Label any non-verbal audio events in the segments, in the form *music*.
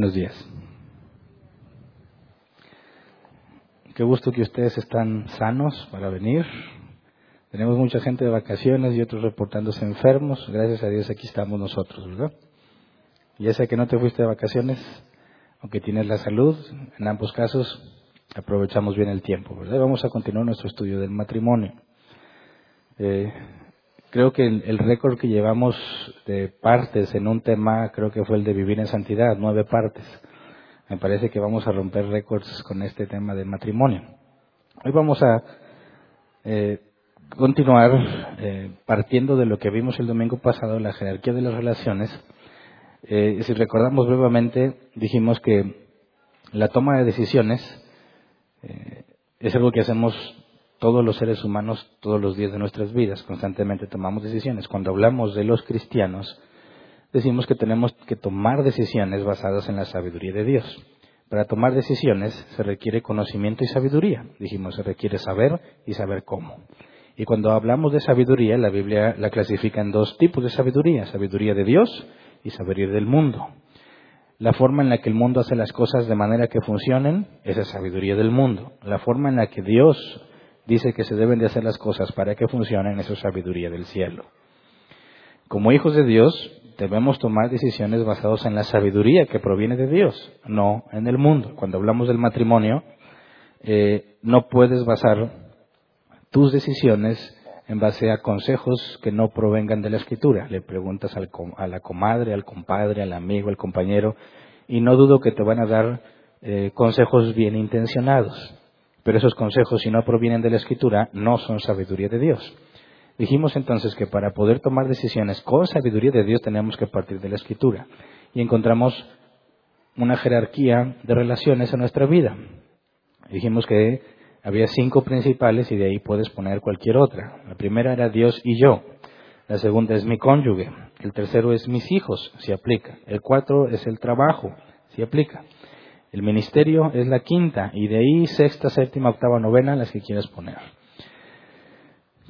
Buenos días. Qué gusto que ustedes están sanos para venir. Tenemos mucha gente de vacaciones y otros reportándose enfermos. Gracias a Dios aquí estamos nosotros, ¿verdad? Ya sea que no te fuiste de vacaciones, aunque tienes la salud, en ambos casos aprovechamos bien el tiempo, ¿verdad? Vamos a continuar nuestro estudio del matrimonio. Eh, creo que el, récord que llevamos de partes en un tema, creo que fue el de vivir en santidad, nueve partes. Me parece que vamos a romper récords con este tema del matrimonio. Hoy vamos a eh, continuar eh, partiendo de lo que vimos el domingo pasado, la jerarquía de las relaciones. Eh, si recordamos brevemente, dijimos que la toma de decisiones es algo que hacemos todos los seres humanos todos los días de nuestras vidas. Constantemente tomamos decisiones. Cuando hablamos de los cristianos, decimos que tenemos que tomar decisiones basadas en la sabiduría de Dios. Para tomar decisiones se requiere conocimiento y sabiduría. Dijimos, se requiere saber y saber cómo. Y cuando hablamos de sabiduría, la Biblia la clasifica en dos tipos de sabiduría, sabiduría de Dios y sabiduría del mundo. La forma en la que el mundo hace las cosas de manera que funcionen, esa es sabiduría del mundo. La forma en la que Dios dice que se deben de hacer las cosas para que funcionen, eso es sabiduría del cielo. Como hijos de Dios, debemos tomar decisiones basadas en la sabiduría que proviene de Dios, no en el mundo. Cuando hablamos del matrimonio, eh, no puedes basar tus decisiones en base a consejos que no provengan de la escritura. Le preguntas a la comadre, al compadre, al amigo, al compañero, y no dudo que te van a dar eh, consejos bien intencionados. Pero esos consejos, si no provienen de la escritura, no son sabiduría de Dios. Dijimos entonces que para poder tomar decisiones con sabiduría de Dios tenemos que partir de la escritura. Y encontramos una jerarquía de relaciones en nuestra vida. Dijimos que había cinco principales y de ahí puedes poner cualquier otra. La primera era Dios y yo. La segunda es mi cónyuge. El tercero es mis hijos, si aplica. El cuarto es el trabajo, si aplica. El ministerio es la quinta y de ahí sexta, séptima, octava, novena, las que quieras poner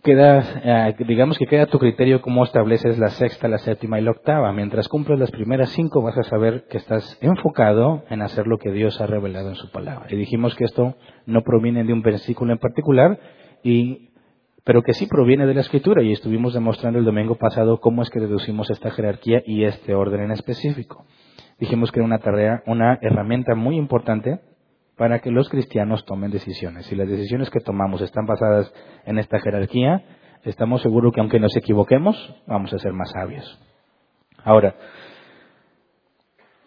queda, eh, digamos que queda tu criterio cómo estableces la sexta, la séptima y la octava. Mientras cumples las primeras cinco vas a saber que estás enfocado en hacer lo que Dios ha revelado en su palabra. Y dijimos que esto no proviene de un versículo en particular, y, pero que sí proviene de la escritura y estuvimos demostrando el domingo pasado cómo es que deducimos esta jerarquía y este orden en específico. Dijimos que era una tarea, una herramienta muy importante para que los cristianos tomen decisiones. Si las decisiones que tomamos están basadas en esta jerarquía, estamos seguros que aunque nos equivoquemos, vamos a ser más sabios. Ahora,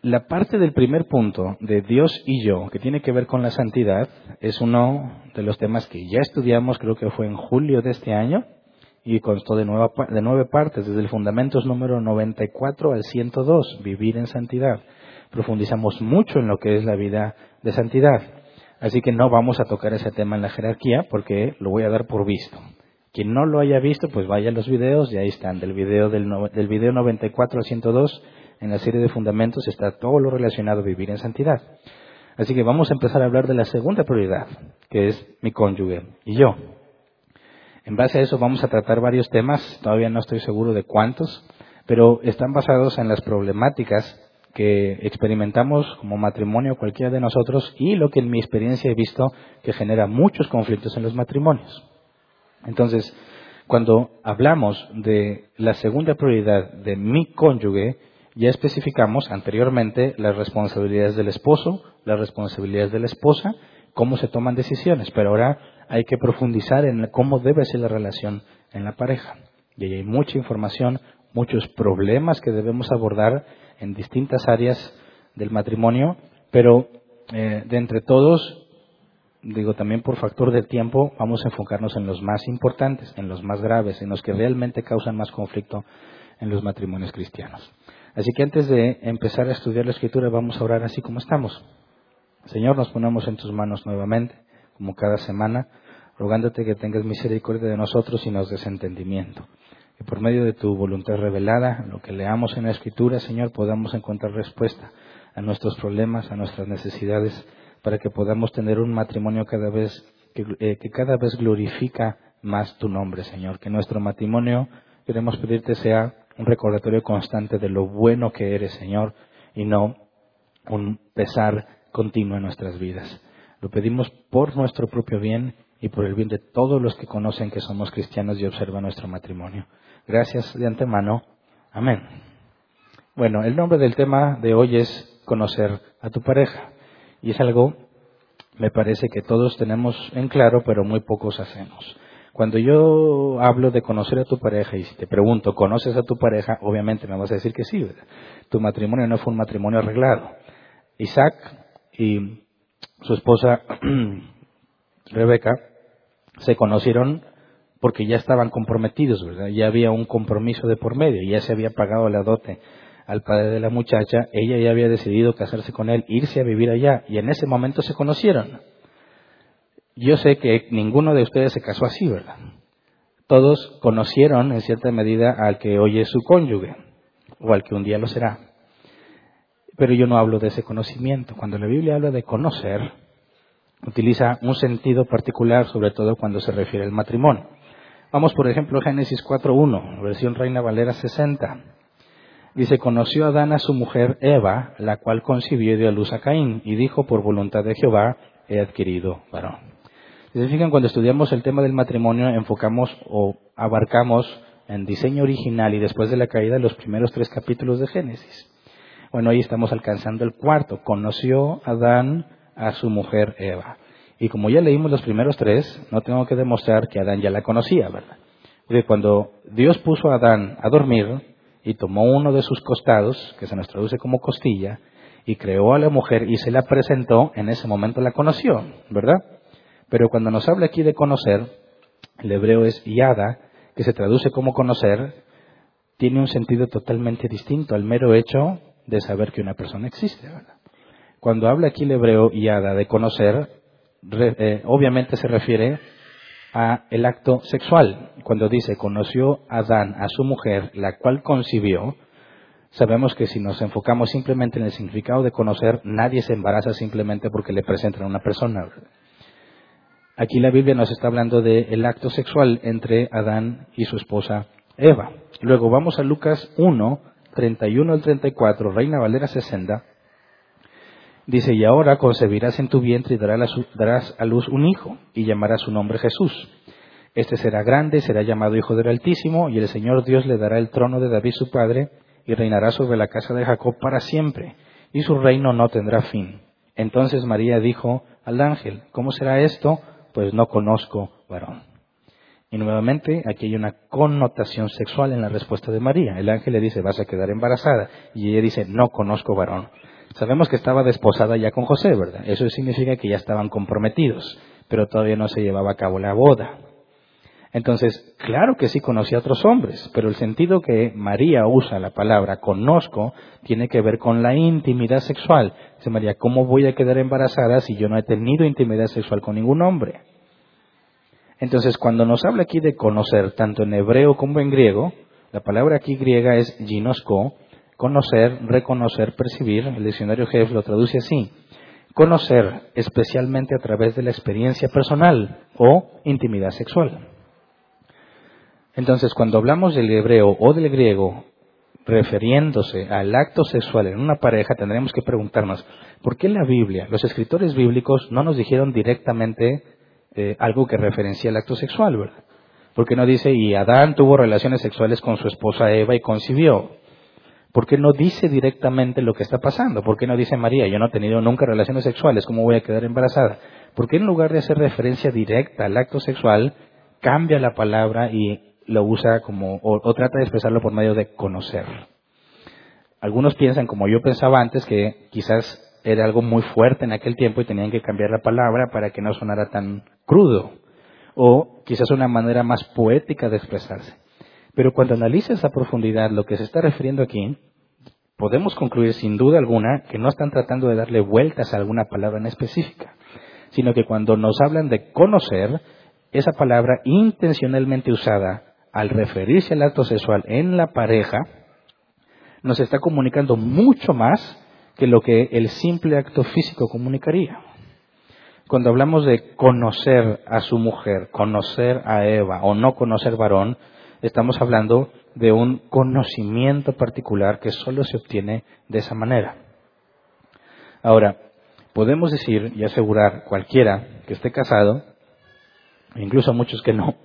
la parte del primer punto de Dios y yo, que tiene que ver con la santidad, es uno de los temas que ya estudiamos, creo que fue en julio de este año, y constó de, de nueve partes, desde el Fundamentos número 94 al 102, Vivir en Santidad. Profundizamos mucho en lo que es la vida de santidad. Así que no vamos a tocar ese tema en la jerarquía porque lo voy a dar por visto. Quien no lo haya visto, pues vaya a los videos y ahí están. Del video, del, del video 94 al 102, en la serie de fundamentos está todo lo relacionado a vivir en santidad. Así que vamos a empezar a hablar de la segunda prioridad, que es mi cónyuge y yo. En base a eso vamos a tratar varios temas, todavía no estoy seguro de cuántos, pero están basados en las problemáticas que experimentamos como matrimonio cualquiera de nosotros y lo que en mi experiencia he visto que genera muchos conflictos en los matrimonios. Entonces, cuando hablamos de la segunda prioridad de mi cónyuge, ya especificamos anteriormente las responsabilidades del esposo, las responsabilidades de la esposa, cómo se toman decisiones, pero ahora hay que profundizar en cómo debe ser la relación en la pareja. Y ahí hay mucha información, muchos problemas que debemos abordar en distintas áreas del matrimonio, pero eh, de entre todos, digo también por factor del tiempo, vamos a enfocarnos en los más importantes, en los más graves, en los que realmente causan más conflicto en los matrimonios cristianos. Así que antes de empezar a estudiar la escritura, vamos a orar así como estamos. Señor, nos ponemos en tus manos nuevamente, como cada semana, rogándote que tengas misericordia de nosotros y nos des entendimiento que por medio de tu voluntad revelada, lo que leamos en la Escritura, Señor, podamos encontrar respuesta a nuestros problemas, a nuestras necesidades, para que podamos tener un matrimonio cada vez eh, que cada vez glorifica más tu nombre, Señor. Que nuestro matrimonio, queremos pedirte, sea un recordatorio constante de lo bueno que eres, Señor, y no un pesar continuo en nuestras vidas. Lo pedimos por nuestro propio bien y por el bien de todos los que conocen que somos cristianos y observan nuestro matrimonio. Gracias de antemano. Amén. Bueno, el nombre del tema de hoy es conocer a tu pareja. Y es algo, me parece que todos tenemos en claro, pero muy pocos hacemos. Cuando yo hablo de conocer a tu pareja y si te pregunto, ¿conoces a tu pareja? Obviamente me vas a decir que sí. Tu matrimonio no fue un matrimonio arreglado. Isaac y su esposa *clears throat* Rebeca se conocieron porque ya estaban comprometidos, ¿verdad? Ya había un compromiso de por medio, ya se había pagado la dote al padre de la muchacha, ella ya había decidido casarse con él, irse a vivir allá, y en ese momento se conocieron. Yo sé que ninguno de ustedes se casó así, ¿verdad? Todos conocieron en cierta medida al que hoy es su cónyuge o al que un día lo será. Pero yo no hablo de ese conocimiento. Cuando la Biblia habla de conocer, utiliza un sentido particular, sobre todo cuando se refiere al matrimonio. Vamos, por ejemplo, a Génesis 4.1, versión Reina Valera 60. Dice, conoció Adán a su mujer Eva, la cual concibió y dio a luz a Caín, y dijo, por voluntad de Jehová, he adquirido varón. Cuando estudiamos el tema del matrimonio, enfocamos o abarcamos en diseño original y después de la caída los primeros tres capítulos de Génesis. Bueno, ahí estamos alcanzando el cuarto. Conoció Adán a su mujer Eva. Y como ya leímos los primeros tres, no tengo que demostrar que Adán ya la conocía, ¿verdad? Porque cuando Dios puso a Adán a dormir y tomó uno de sus costados, que se nos traduce como costilla, y creó a la mujer y se la presentó, en ese momento la conoció, ¿verdad? Pero cuando nos habla aquí de conocer, el hebreo es yada, que se traduce como conocer, tiene un sentido totalmente distinto al mero hecho de saber que una persona existe. Cuando habla aquí el hebreo yada de conocer, eh, obviamente se refiere a el acto sexual. Cuando dice conoció Adán a su mujer, la cual concibió, sabemos que si nos enfocamos simplemente en el significado de conocer, nadie se embaraza simplemente porque le presentan a una persona. Aquí la Biblia nos está hablando del acto sexual entre Adán y su esposa Eva. Luego vamos a Lucas 1, 31 al 34, Reina Valera 60. Dice, y ahora concebirás en tu vientre y darás a luz un hijo, y llamarás su nombre Jesús. Este será grande, será llamado Hijo del Altísimo, y el Señor Dios le dará el trono de David su padre, y reinará sobre la casa de Jacob para siempre, y su reino no tendrá fin. Entonces María dijo al ángel, ¿cómo será esto? pues no conozco varón. Y nuevamente aquí hay una connotación sexual en la respuesta de María. El ángel le dice, vas a quedar embarazada. Y ella dice, no conozco varón. Sabemos que estaba desposada ya con José, ¿verdad? Eso significa que ya estaban comprometidos, pero todavía no se llevaba a cabo la boda. Entonces, claro que sí conocía a otros hombres, pero el sentido que María usa la palabra conozco tiene que ver con la intimidad sexual. Dice María, ¿cómo voy a quedar embarazada si yo no he tenido intimidad sexual con ningún hombre? Entonces, cuando nos habla aquí de conocer, tanto en hebreo como en griego, la palabra aquí griega es ginosco, conocer, reconocer, percibir. El diccionario Jeff lo traduce así. Conocer especialmente a través de la experiencia personal o intimidad sexual. Entonces, cuando hablamos del hebreo o del griego refiriéndose al acto sexual en una pareja, tendremos que preguntarnos, ¿por qué la Biblia, los escritores bíblicos no nos dijeron directamente eh, algo que referencia al acto sexual, verdad? ¿Por qué no dice, y Adán tuvo relaciones sexuales con su esposa Eva y concibió? ¿Por qué no dice directamente lo que está pasando? ¿Por qué no dice María, yo no he tenido nunca relaciones sexuales, ¿cómo voy a quedar embarazada? ¿Por qué en lugar de hacer referencia directa al acto sexual, cambia la palabra y lo usa como, o, trata de expresarlo por medio de conocer. Algunos piensan, como yo pensaba antes, que quizás era algo muy fuerte en aquel tiempo y tenían que cambiar la palabra para que no sonara tan crudo. O quizás una manera más poética de expresarse. Pero cuando analizas a profundidad lo que se está refiriendo aquí, podemos concluir sin duda alguna que no están tratando de darle vueltas a alguna palabra en específica, sino que cuando nos hablan de conocer, esa palabra intencionalmente usada al referirse al acto sexual en la pareja, nos está comunicando mucho más que lo que el simple acto físico comunicaría. Cuando hablamos de conocer a su mujer, conocer a Eva o no conocer varón, estamos hablando de un conocimiento particular que solo se obtiene de esa manera. Ahora, podemos decir y asegurar cualquiera que esté casado, incluso muchos que no,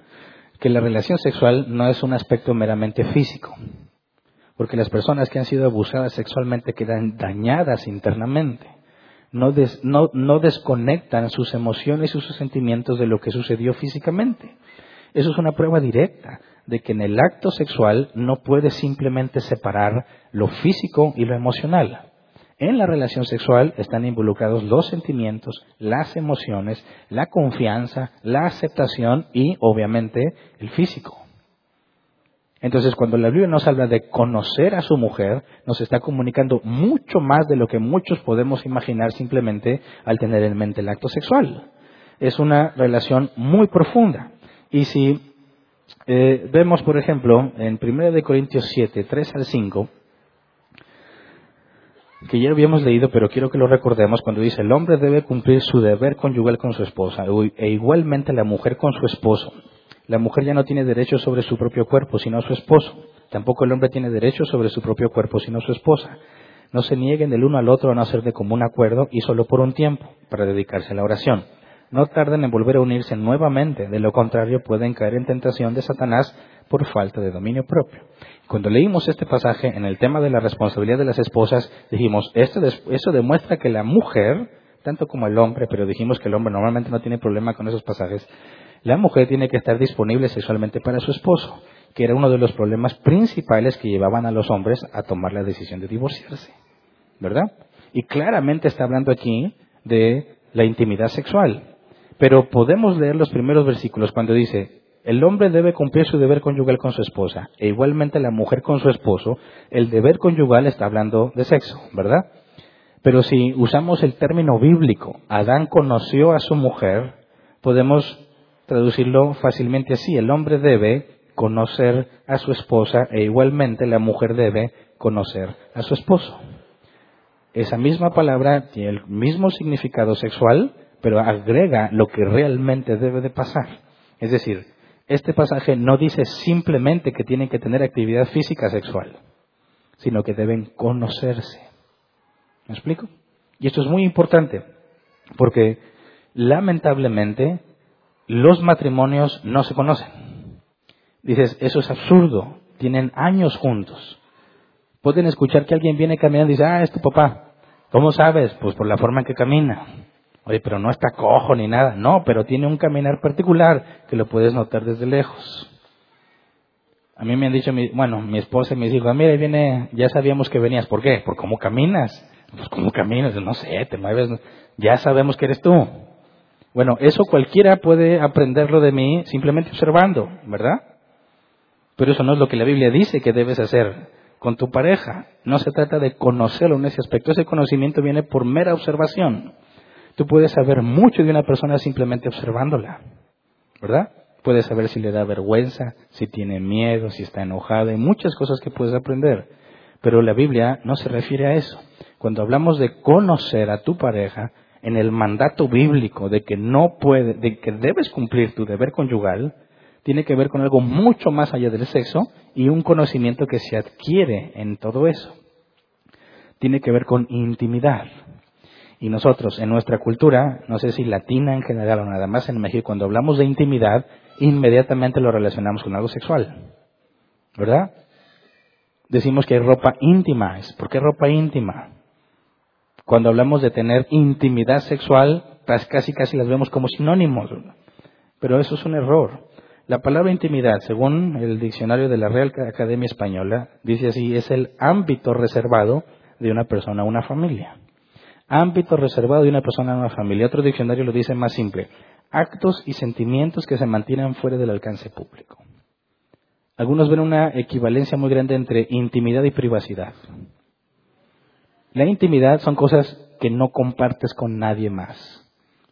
que la relación sexual no es un aspecto meramente físico, porque las personas que han sido abusadas sexualmente quedan dañadas internamente, no, no, desconectan sus emociones y sus sentimientos de lo que sucedió físicamente. Eso es una prueba directa de que en el acto sexual no puedes simplemente separar lo físico y lo emocional. En la relación sexual están involucrados los sentimientos, las emociones, la confianza, la aceptación y, obviamente, el físico. Entonces, cuando la Biblia nos habla de conocer a su mujer, nos está comunicando mucho más de lo que muchos podemos imaginar simplemente al tener en mente el acto sexual. Es una relación muy profunda. Y si eh, vemos, por ejemplo, en 1 Corintios 7, 3 al 5, que ya habíamos leído, pero quiero que lo recordemos, cuando dice, el hombre debe cumplir su deber conyugal con su esposa, e igualmente la mujer con su esposo. La mujer ya no tiene derecho sobre su propio cuerpo, sino su esposo. Tampoco el hombre tiene derecho sobre su propio cuerpo, sino su esposa. No se nieguen el uno al otro a no hacer de común acuerdo y solo por un tiempo, para dedicarse a la oración. No tarden en volver a unirse nuevamente, de lo contrario pueden caer en tentación de Satanás por falta de dominio propio. Cuando leímos este pasaje en el tema de la responsabilidad de las esposas, dijimos, esto, eso demuestra que la mujer, tanto como el hombre, pero dijimos que el hombre normalmente no tiene problema con esos pasajes, la mujer tiene que estar disponible sexualmente para su esposo, que era uno de los problemas principales que llevaban a los hombres a tomar la decisión de divorciarse. ¿Verdad? Y claramente está hablando aquí de la intimidad sexual. Pero podemos leer los primeros versículos cuando dice, el hombre debe cumplir su deber conyugal con su esposa e igualmente la mujer con su esposo. El deber conyugal está hablando de sexo, ¿verdad? Pero si usamos el término bíblico, Adán conoció a su mujer, podemos traducirlo fácilmente así. El hombre debe conocer a su esposa e igualmente la mujer debe conocer a su esposo. Esa misma palabra tiene el mismo significado sexual, pero agrega lo que realmente debe de pasar. Es decir, este pasaje no dice simplemente que tienen que tener actividad física sexual, sino que deben conocerse. ¿Me explico? Y esto es muy importante, porque lamentablemente los matrimonios no se conocen. Dices, eso es absurdo, tienen años juntos. Pueden escuchar que alguien viene caminando y dice, ah, es tu papá. ¿Cómo sabes? Pues por la forma en que camina. Oye, pero no está cojo ni nada. No, pero tiene un caminar particular que lo puedes notar desde lejos. A mí me han dicho, bueno, mi esposa me dijo, mira, viene, ya sabíamos que venías. ¿Por qué? Por cómo caminas. Pues cómo caminas, no sé, te mueves, ya sabemos que eres tú. Bueno, eso cualquiera puede aprenderlo de mí simplemente observando, ¿verdad? Pero eso no es lo que la Biblia dice que debes hacer con tu pareja. No se trata de conocerlo en ese aspecto. Ese conocimiento viene por mera observación. Tú puedes saber mucho de una persona simplemente observándola, ¿verdad? Puedes saber si le da vergüenza, si tiene miedo, si está enojada, hay muchas cosas que puedes aprender. Pero la Biblia no se refiere a eso. Cuando hablamos de conocer a tu pareja, en el mandato bíblico de que no puede, de que debes cumplir tu deber conyugal, tiene que ver con algo mucho más allá del sexo y un conocimiento que se adquiere en todo eso. Tiene que ver con intimidad. Y nosotros, en nuestra cultura, no sé si latina en general o nada más en México, cuando hablamos de intimidad, inmediatamente lo relacionamos con algo sexual. ¿Verdad? Decimos que hay ropa íntima. ¿Por qué ropa íntima? Cuando hablamos de tener intimidad sexual, pues casi casi las vemos como sinónimos. Pero eso es un error. La palabra intimidad, según el diccionario de la Real Academia Española, dice así, es el ámbito reservado de una persona una familia ámbito reservado de una persona en una familia. Otro diccionario lo dice más simple, actos y sentimientos que se mantienen fuera del alcance público. Algunos ven una equivalencia muy grande entre intimidad y privacidad. La intimidad son cosas que no compartes con nadie más,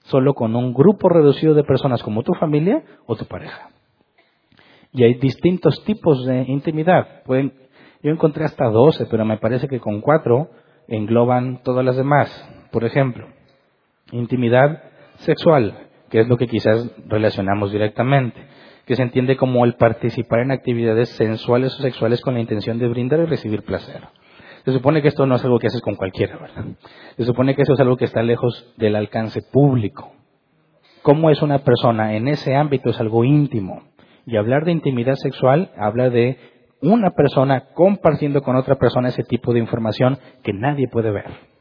solo con un grupo reducido de personas como tu familia o tu pareja. Y hay distintos tipos de intimidad. yo encontré hasta 12, pero me parece que con cuatro engloban todas las demás. Por ejemplo, intimidad sexual, que es lo que quizás relacionamos directamente, que se entiende como el participar en actividades sensuales o sexuales con la intención de brindar y recibir placer. Se supone que esto no es algo que haces con cualquiera, ¿verdad? Se supone que eso es algo que está lejos del alcance público. ¿Cómo es una persona en ese ámbito? Es algo íntimo. Y hablar de intimidad sexual habla de una persona compartiendo con otra persona ese tipo de información que nadie puede ver.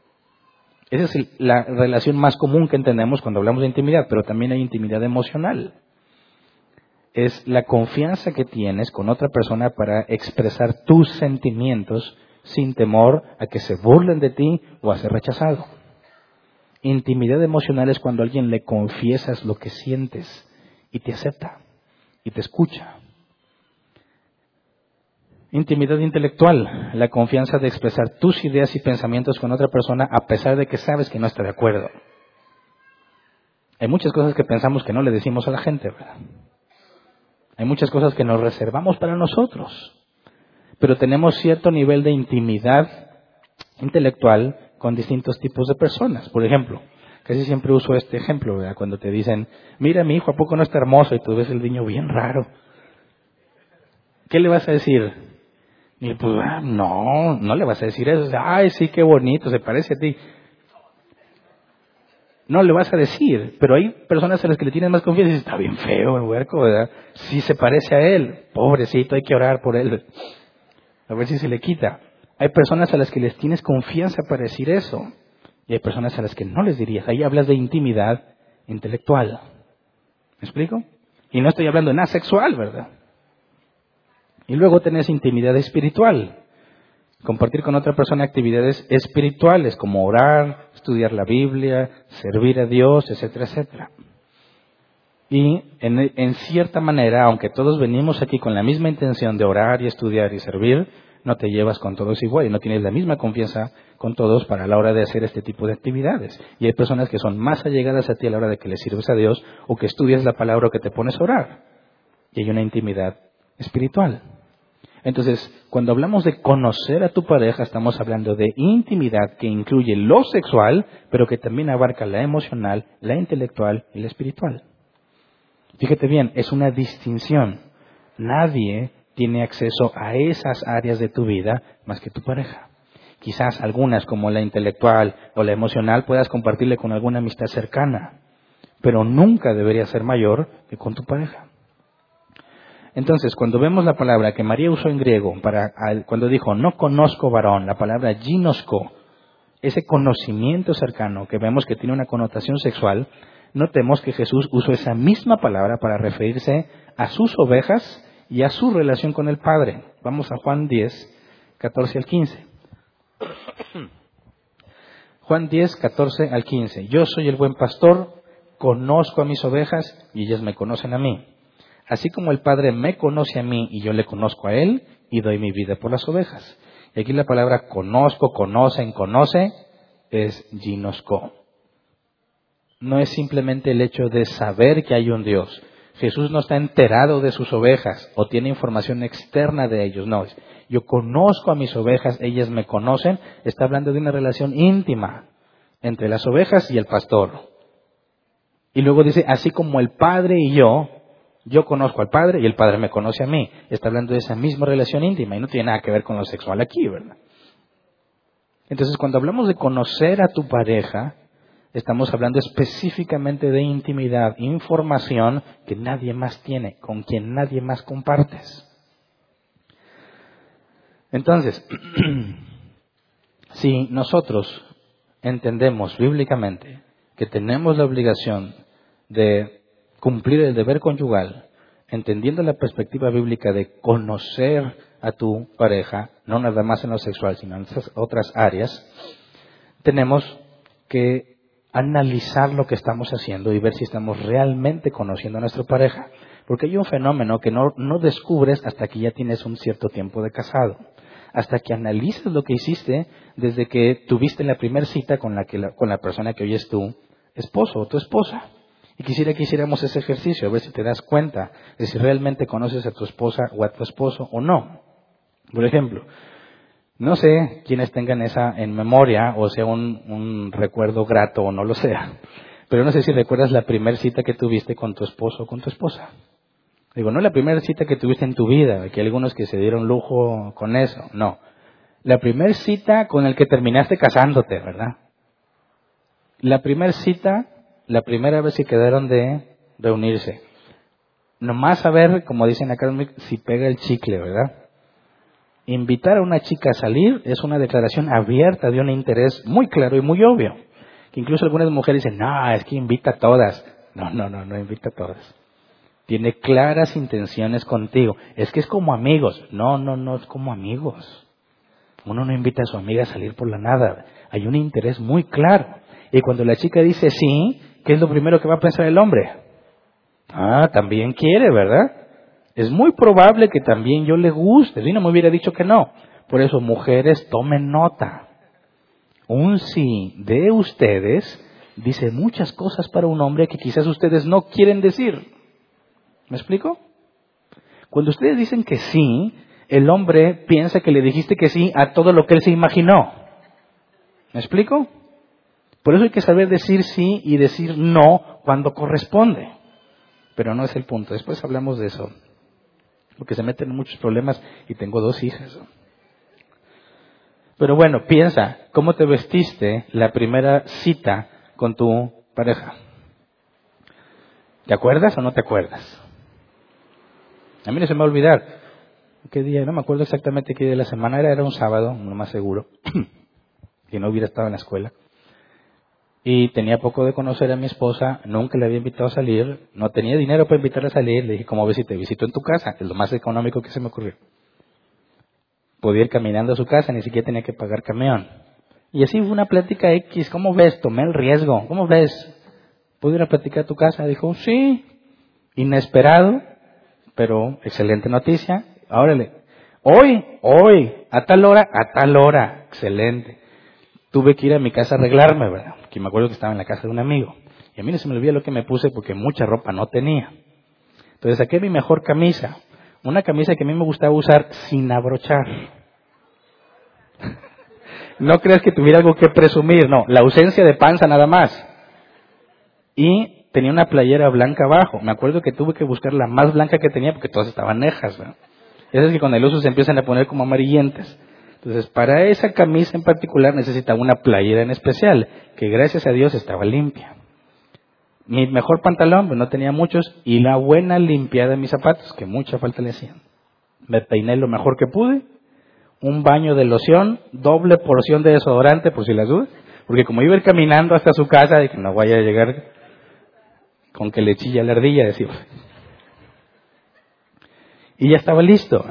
Esa es la relación más común que entendemos cuando hablamos de intimidad, pero también hay intimidad emocional. Es la confianza que tienes con otra persona para expresar tus sentimientos sin temor a que se burlen de ti o a ser rechazado. Intimidad emocional es cuando a alguien le confiesas lo que sientes y te acepta y te escucha. Intimidad intelectual, la confianza de expresar tus ideas y pensamientos con otra persona a pesar de que sabes que no está de acuerdo. Hay muchas cosas que pensamos que no le decimos a la gente, ¿verdad? Hay muchas cosas que nos reservamos para nosotros, pero tenemos cierto nivel de intimidad intelectual con distintos tipos de personas. Por ejemplo, casi siempre uso este ejemplo, ¿verdad? Cuando te dicen, mira mi hijo, ¿a poco no está hermoso? Y tú ves el niño bien raro. ¿Qué le vas a decir? Y pues, ah, no, no le vas a decir eso. Ay, sí, qué bonito, se parece a ti. No le vas a decir, pero hay personas a las que le tienes más confianza y dicen, está bien feo el huerco, ¿verdad? Sí se parece a él, pobrecito, hay que orar por él. A ver si se le quita. Hay personas a las que les tienes confianza para decir eso. Y hay personas a las que no les dirías. Ahí hablas de intimidad intelectual. ¿Me explico? Y no estoy hablando de nada sexual, ¿verdad? Y luego tenés intimidad espiritual. Compartir con otra persona actividades espirituales como orar, estudiar la Biblia, servir a Dios, etcétera, etcétera. Y en, cierta manera, aunque todos venimos aquí con la misma intención de orar y estudiar y servir, no te llevas con todos igual y no tienes la misma confianza con todos para la hora de hacer este tipo de actividades. Y hay personas que son más allegadas a ti a la hora de que le sirves a Dios o que estudias la palabra o que te pones a orar. Y hay una intimidad espiritual. Entonces, cuando hablamos de conocer a tu pareja, estamos hablando de intimidad que incluye lo sexual, pero que también abarca la emocional, la intelectual y la espiritual. Fíjate bien, es una distinción. Nadie tiene acceso a esas áreas de tu vida más que tu pareja. Quizás algunas, como la intelectual o la emocional, puedas compartirle con alguna amistad cercana, pero nunca debería ser mayor que con tu pareja. Entonces, cuando vemos la palabra que María usó en griego, para, cuando dijo no conozco varón, la palabra ginosco, ese conocimiento cercano que vemos que tiene una connotación sexual, notemos que Jesús usó esa misma palabra para referirse a sus ovejas y a su relación con el Padre. Vamos a Juan 10, 14 al 15. *clears throat* Juan 10, 14 al 15. Yo soy el buen pastor, conozco a mis ovejas y ellas me conocen a mí. Así como el Padre me conoce a mí y yo le conozco a Él y doy mi vida por las ovejas. Y aquí la palabra conozco, conocen, conoce es ginosco. No es simplemente el hecho de saber que hay un Dios. Jesús no está enterado de sus ovejas o tiene información externa de ellos. No, yo conozco a mis ovejas, ellas me conocen. Está hablando de una relación íntima entre las ovejas y el pastor. Y luego dice, así como el Padre y yo yo conozco al Padre y el Padre me conoce a mí. Está hablando de esa misma relación íntima y no tiene nada que ver con lo sexual aquí, ¿verdad? Entonces, cuando hablamos de conocer a tu pareja, estamos hablando específicamente de intimidad, información que nadie más tiene, con quien nadie más compartes. Entonces, *clears throat* si nosotros entendemos bíblicamente que tenemos la obligación de cumplir el deber conyugal, entendiendo la perspectiva bíblica de conocer a tu pareja, no nada más en lo sexual, sino en esas otras áreas, tenemos que analizar lo que estamos haciendo y ver si estamos realmente conociendo a nuestra pareja. Porque hay un fenómeno que no, descubres hasta que ya tienes un cierto tiempo de casado. Hasta que analizas lo que hiciste desde que tuviste la primera cita con la, que con la persona que hoy es tu esposo o tu esposa. Y quisiera que hiciéramos ese ejercicio, a ver si te das cuenta de si realmente conoces a tu esposa o a tu esposo o no. Por ejemplo, no sé quiénes tengan esa en memoria o sea un, un recuerdo grato o no lo sea, pero no sé si recuerdas la primera cita que tuviste con tu esposo o con tu esposa. Digo, no la primera cita que tuviste en tu vida, que hay algunos que se dieron lujo con eso, no. La primera cita con el que terminaste casándote, ¿verdad? La primera cita, la primera vez que quedaron de reunirse. Nomás a ver, como dicen acá, si pega el chicle, ¿verdad? Invitar a una chica a salir es una declaración abierta de un interés muy claro y muy obvio. Que incluso algunas mujeres dicen, no, es que invita a todas. No, no, no, no invita a todas. Tiene claras intenciones contigo. Es que es como amigos. No, no, no es como amigos. Uno no invita a su amiga a salir por la nada. Hay un interés muy claro. Y cuando la chica dice sí, ¿qué es lo primero que va a pensar el hombre? Ah, también quiere, ¿verdad? Es muy probable que también yo le guste. Si no me hubiera dicho que no. Por eso, mujeres, tomen nota. Un sí de ustedes dice muchas cosas para un hombre que quizás ustedes no quieren decir. ¿Me explico? Cuando ustedes dicen que sí, el hombre piensa que le dijiste que sí a todo lo que él se imaginó. ¿Me explico? Por eso hay que saber decir sí y decir no cuando corresponde. Pero no es el punto. Después hablamos de eso. Porque se meten en muchos problemas y tengo dos hijas. Pero bueno, piensa, ¿cómo te vestiste la primera cita con tu pareja? ¿Te acuerdas o no te acuerdas? A mí no se me va a olvidar. ¿Qué día? No me acuerdo exactamente qué día de la semana era, era un sábado, no más seguro, *clears throat* que no hubiera estado en la escuela. Y tenía poco de conocer a mi esposa, nunca le había invitado a salir, no tenía dinero para invitarla a salir, le dije, ¿cómo ves si te visito en tu casa? Es lo más económico que se me ocurrió. Podía ir caminando a su casa, ni siquiera tenía que pagar camión. Y así fue una plática X, ¿cómo ves? Tomé el riesgo, ¿cómo ves? ¿Puedo ir a platicar a tu casa? Dijo, sí, inesperado, pero excelente noticia. Órale. Hoy, hoy, a tal hora, a tal hora. Excelente. Tuve que ir a mi casa a arreglarme, ¿verdad? Que me acuerdo que estaba en la casa de un amigo. Y a mí no se me olvidó lo que me puse porque mucha ropa no tenía. Entonces saqué mi mejor camisa. Una camisa que a mí me gustaba usar sin abrochar. *laughs* no creas que tuviera algo que presumir, no. La ausencia de panza nada más. Y tenía una playera blanca abajo. Me acuerdo que tuve que buscar la más blanca que tenía porque todas estaban nejas. ¿verdad? Esas que con el uso se empiezan a poner como amarillentas. Entonces, para esa camisa en particular necesitaba una playera en especial, que gracias a Dios estaba limpia. Mi mejor pantalón, pues no tenía muchos, y la buena limpiada de mis zapatos, que mucha falta le hacían. Me peiné lo mejor que pude, un baño de loción, doble porción de desodorante, por si las dudas, porque como iba a ir caminando hasta su casa, que no vaya a llegar con que le chilla la ardilla, decimos. Y ya estaba listo.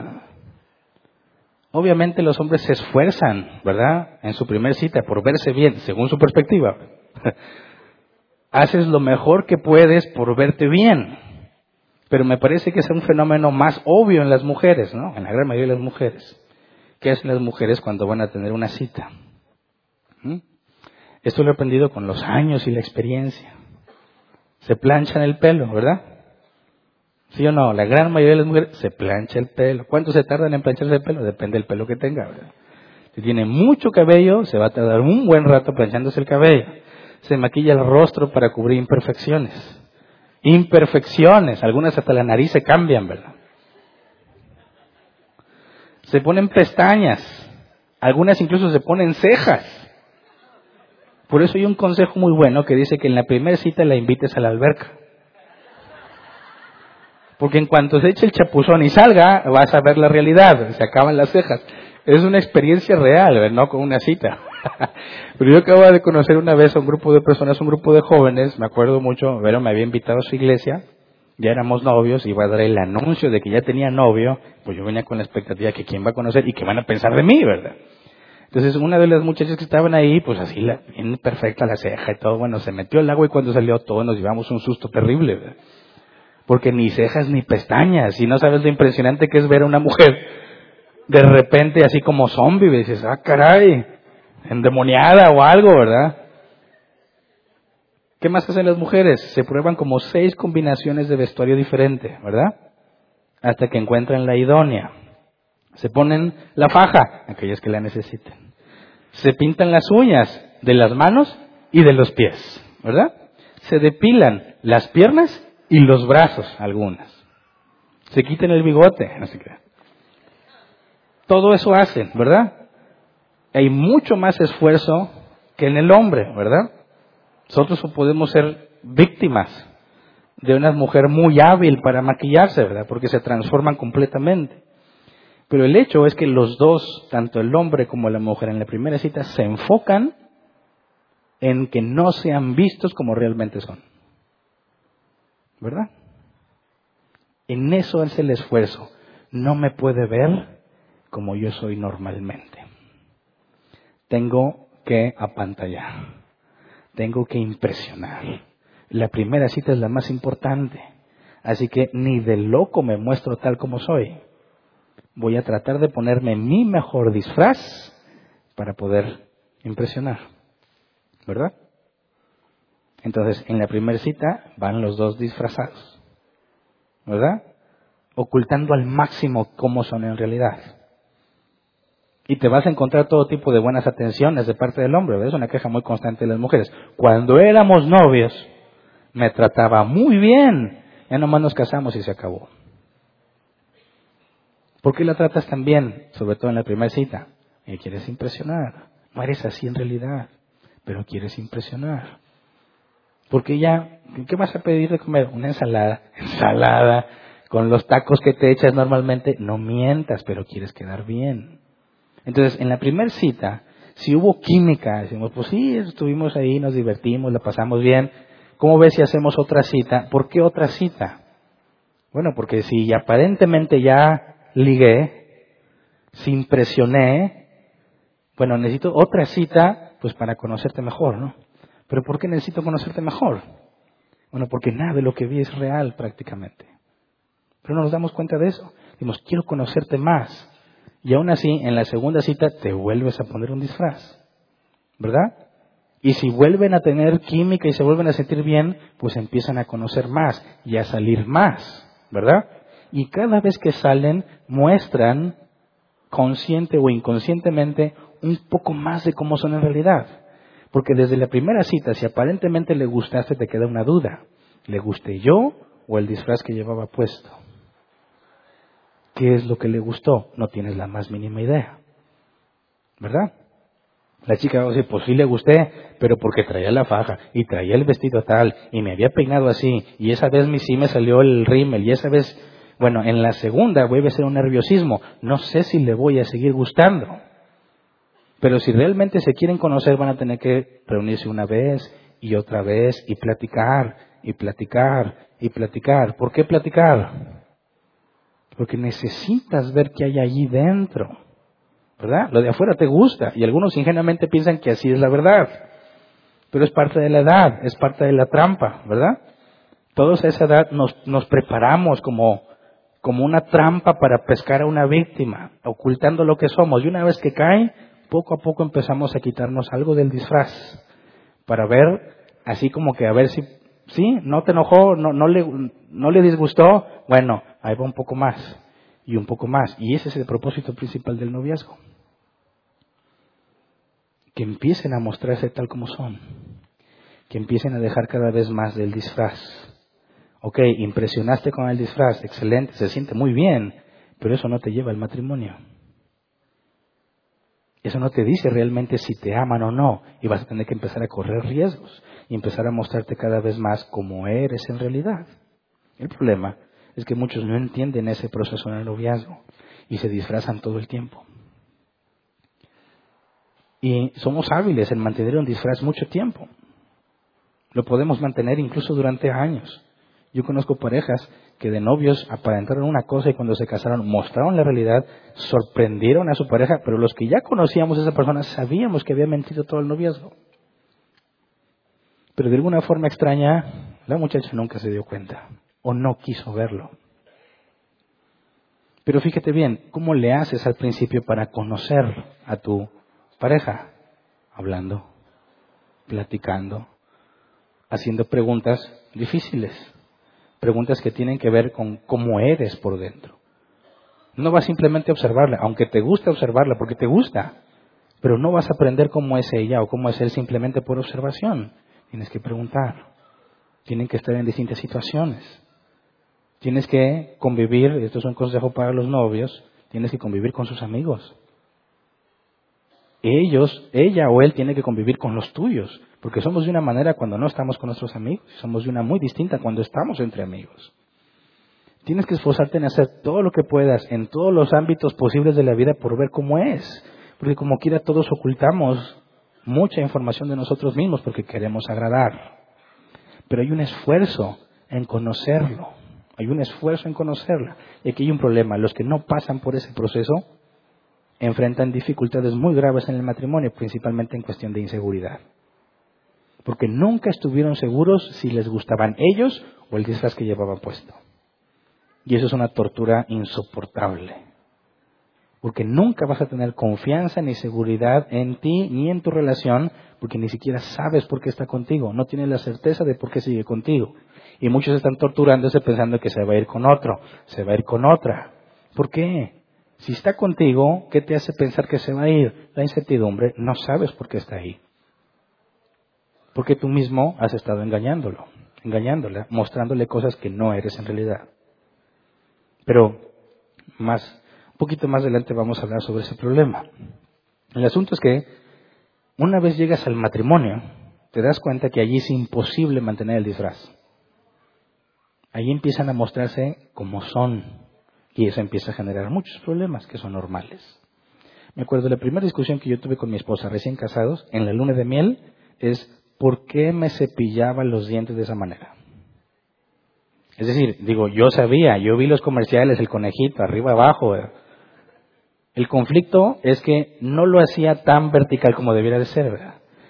Obviamente los hombres se esfuerzan, ¿verdad? En su primer cita por verse bien, según su perspectiva. *laughs* Haces lo mejor que puedes por verte bien. Pero me parece que es un fenómeno más obvio en las mujeres, ¿no? En la gran mayoría de las mujeres. ¿Qué hacen las mujeres cuando van a tener una cita? ¿Mm? Esto lo he aprendido con los años y la experiencia se planchan el pelo, ¿verdad? ¿Sí o no? La gran mayoría de las mujeres se plancha el pelo. ¿Cuánto se tardan en plancharse el pelo? Depende del pelo que tenga. Si tiene mucho cabello, se va a tardar un buen rato planchándose el cabello. Se maquilla el rostro para cubrir imperfecciones. Imperfecciones, algunas hasta la nariz se cambian, ¿verdad? Se ponen pestañas, algunas incluso se ponen cejas. Por eso hay un consejo muy bueno que dice que en la primera cita la invites a la alberca. Porque en cuanto se eche el chapuzón y salga, vas a ver la realidad, se acaban las cejas. Es una experiencia real, no con una cita. *laughs* Pero yo acabo de conocer una vez a un grupo de personas, un grupo de jóvenes, me acuerdo mucho, pero me había invitado a su iglesia, ya éramos novios, iba a dar el anuncio de que ya tenía novio, pues yo venía con la expectativa de que quién va a conocer y qué van a pensar de mí, ¿verdad? Entonces una de las muchachas que estaban ahí, pues así, la, bien perfecta la ceja y todo, bueno, se metió al agua y cuando salió todo nos llevamos un susto terrible, ¿verdad? Porque ni cejas ni pestañas, y no sabes lo impresionante que es ver a una mujer de repente así como zombie, y dices, ah, caray, endemoniada o algo, ¿verdad? ¿Qué más hacen las mujeres? Se prueban como seis combinaciones de vestuario diferente, ¿verdad? Hasta que encuentran la idónea. Se ponen la faja, aquellas que la necesiten se pintan las uñas de las manos y de los pies, ¿verdad? Se depilan las piernas y los brazos, algunas. Se quitan el bigote, no sé qué. Todo eso hacen, ¿verdad? hay mucho más esfuerzo que en el hombre, ¿verdad? Nosotros podemos ser víctimas de una mujer muy hábil para maquillarse, ¿verdad? Porque se transforman completamente. Pero el hecho es que los dos, tanto el hombre como la mujer en la primera cita, se enfocan en que no sean vistos como realmente son. ¿Verdad? En eso es el esfuerzo. No me puede ver como yo soy normalmente. Tengo que apantallar. Tengo que impresionar. La primera cita es la más importante. Así que ni de loco me muestro tal como soy. Voy a tratar de ponerme mi mejor disfraz para poder impresionar. ¿Verdad? Entonces, en la primera cita van los dos disfrazados. ¿Verdad? Ocultando al máximo cómo son en realidad. Y te vas a encontrar todo tipo de buenas atenciones de parte del hombre. ¿ves? Es una queja muy constante de las mujeres. Cuando éramos novios, me trataba muy bien. Ya nomás nos casamos y se acabó. ¿Por qué la tratas tan bien? Sobre todo en la primera cita. Y quieres impresionar. No eres así en realidad, pero quieres impresionar. Porque ya, ¿qué vas a pedir de comer? Una ensalada. *laughs* Ensalada. Con los tacos que te echas normalmente, no mientas, pero quieres quedar bien. Entonces, en la primera cita, si hubo química, decimos, pues sí, estuvimos ahí, nos divertimos, la pasamos bien. ¿Cómo ves si hacemos otra cita? ¿Por qué otra cita? Bueno, porque si aparentemente ya ligué, si impresioné, bueno, necesito otra cita, pues para conocerte mejor, ¿no? Pero ¿por qué necesito conocerte mejor? Bueno, porque nada de lo que vi es real prácticamente. Pero no nos damos cuenta de eso. Decimos, quiero conocerte más. Y aún así, en la segunda cita te vuelves a poner un disfraz. ¿Verdad? Y si vuelven a tener química y se vuelven a sentir bien, pues empiezan a conocer más y a salir más. ¿Verdad? Y cada vez que salen, muestran, consciente o inconscientemente, un poco más de cómo son en realidad. Porque desde la primera cita, si aparentemente le gustaste, te queda una duda. ¿Le gusté yo o el disfraz que llevaba puesto? ¿Qué es lo que le gustó? No tienes la más mínima idea. ¿Verdad? La chica va a decir, pues sí le gusté, pero porque traía la faja y traía el vestido tal y me había peinado así y esa vez sí me salió el rímel y esa vez, bueno, en la segunda vuelve a ser un nerviosismo. No sé si le voy a seguir gustando. Pero si realmente se quieren conocer van a tener que reunirse una vez y otra vez y platicar y platicar y platicar. ¿Por qué platicar? Porque necesitas ver qué hay allí dentro. ¿Verdad? Lo de afuera te gusta y algunos ingenuamente piensan que así es la verdad. Pero es parte de la edad, es parte de la trampa, ¿verdad? Todos a esa edad nos, nos preparamos como, como una trampa para pescar a una víctima, ocultando lo que somos. Y una vez que cae, poco a poco empezamos a quitarnos algo del disfraz para ver, así como que a ver si, sí, no te enojó, no, no, le, no le disgustó, bueno, ahí va un poco más y un poco más. Y ese es el propósito principal del noviazgo. Que empiecen a mostrarse tal como son. Que empiecen a dejar cada vez más del disfraz. Ok, impresionaste con el disfraz, excelente, se siente muy bien, pero eso no te lleva al matrimonio. Eso no te dice realmente si te aman o no, y vas a tener que empezar a correr riesgos y empezar a mostrarte cada vez más como eres en realidad. El problema es que muchos no entienden ese proceso en el noviazgo y se disfrazan todo el tiempo. Y somos hábiles en mantener un disfraz mucho tiempo. Lo podemos mantener incluso durante años. Yo conozco parejas que de novios aparentaron una cosa y cuando se casaron mostraron la realidad, sorprendieron a su pareja, pero los que ya conocíamos a esa persona sabíamos que había mentido todo el noviazgo. Pero de alguna forma extraña, la muchacha nunca se dio cuenta o no quiso verlo. Pero fíjate bien, ¿cómo le haces al principio para conocer a tu pareja? Hablando, platicando, haciendo preguntas difíciles, preguntas que tienen que ver con cómo eres por dentro. No vas simplemente a observarla, aunque te gusta observarla, porque te gusta, pero no vas a aprender cómo es ella o cómo es él simplemente por observación. Tienes que preguntar. Tienen que estar en distintas situaciones. Tienes que convivir, esto es un consejo para los novios, tienes que convivir con sus amigos. Ellos, ella o él tiene que convivir con los tuyos, porque somos de una manera cuando no estamos con nuestros amigos, somos de una muy distinta cuando estamos entre amigos. Tienes que esforzarte en hacer todo lo que puedas en todos los ámbitos posibles de la vida por ver cómo es, porque como quiera todos ocultamos mucha información de nosotros mismos porque queremos agradar. Pero hay un esfuerzo en conocerlo, hay un esfuerzo en conocerla. Y aquí hay un problema, los que no pasan por ese proceso enfrentan dificultades muy graves en el matrimonio, principalmente en cuestión de inseguridad. Porque nunca estuvieron seguros si les gustaban ellos o el disfraz que llevaban puesto. Y eso es una tortura insoportable. Porque nunca vas a tener confianza ni seguridad en ti ni en tu relación, porque ni siquiera sabes por qué está contigo, no tienes la certeza de por qué sigue contigo. Y muchos están torturándose pensando que se va a ir con otro, se va a ir con otra. ¿Por qué? Si está contigo, ¿qué te hace pensar que se va a ir? La incertidumbre, no sabes por qué está ahí. Porque tú mismo has estado engañándolo, engañándola, mostrándole cosas que no eres en realidad. Pero más, un poquito más adelante vamos a hablar sobre ese problema. El asunto es que una vez llegas al matrimonio, te das cuenta que allí es imposible mantener el disfraz. Allí empiezan a mostrarse como son, y eso empieza a generar muchos problemas que son normales. Me acuerdo de la primera discusión que yo tuve con mi esposa recién casados, en la luna de miel, es ¿por qué me cepillaba los dientes de esa manera? Es decir, digo, yo sabía, yo vi los comerciales, el conejito, arriba, abajo. El conflicto es que no lo hacía tan vertical como debiera de ser.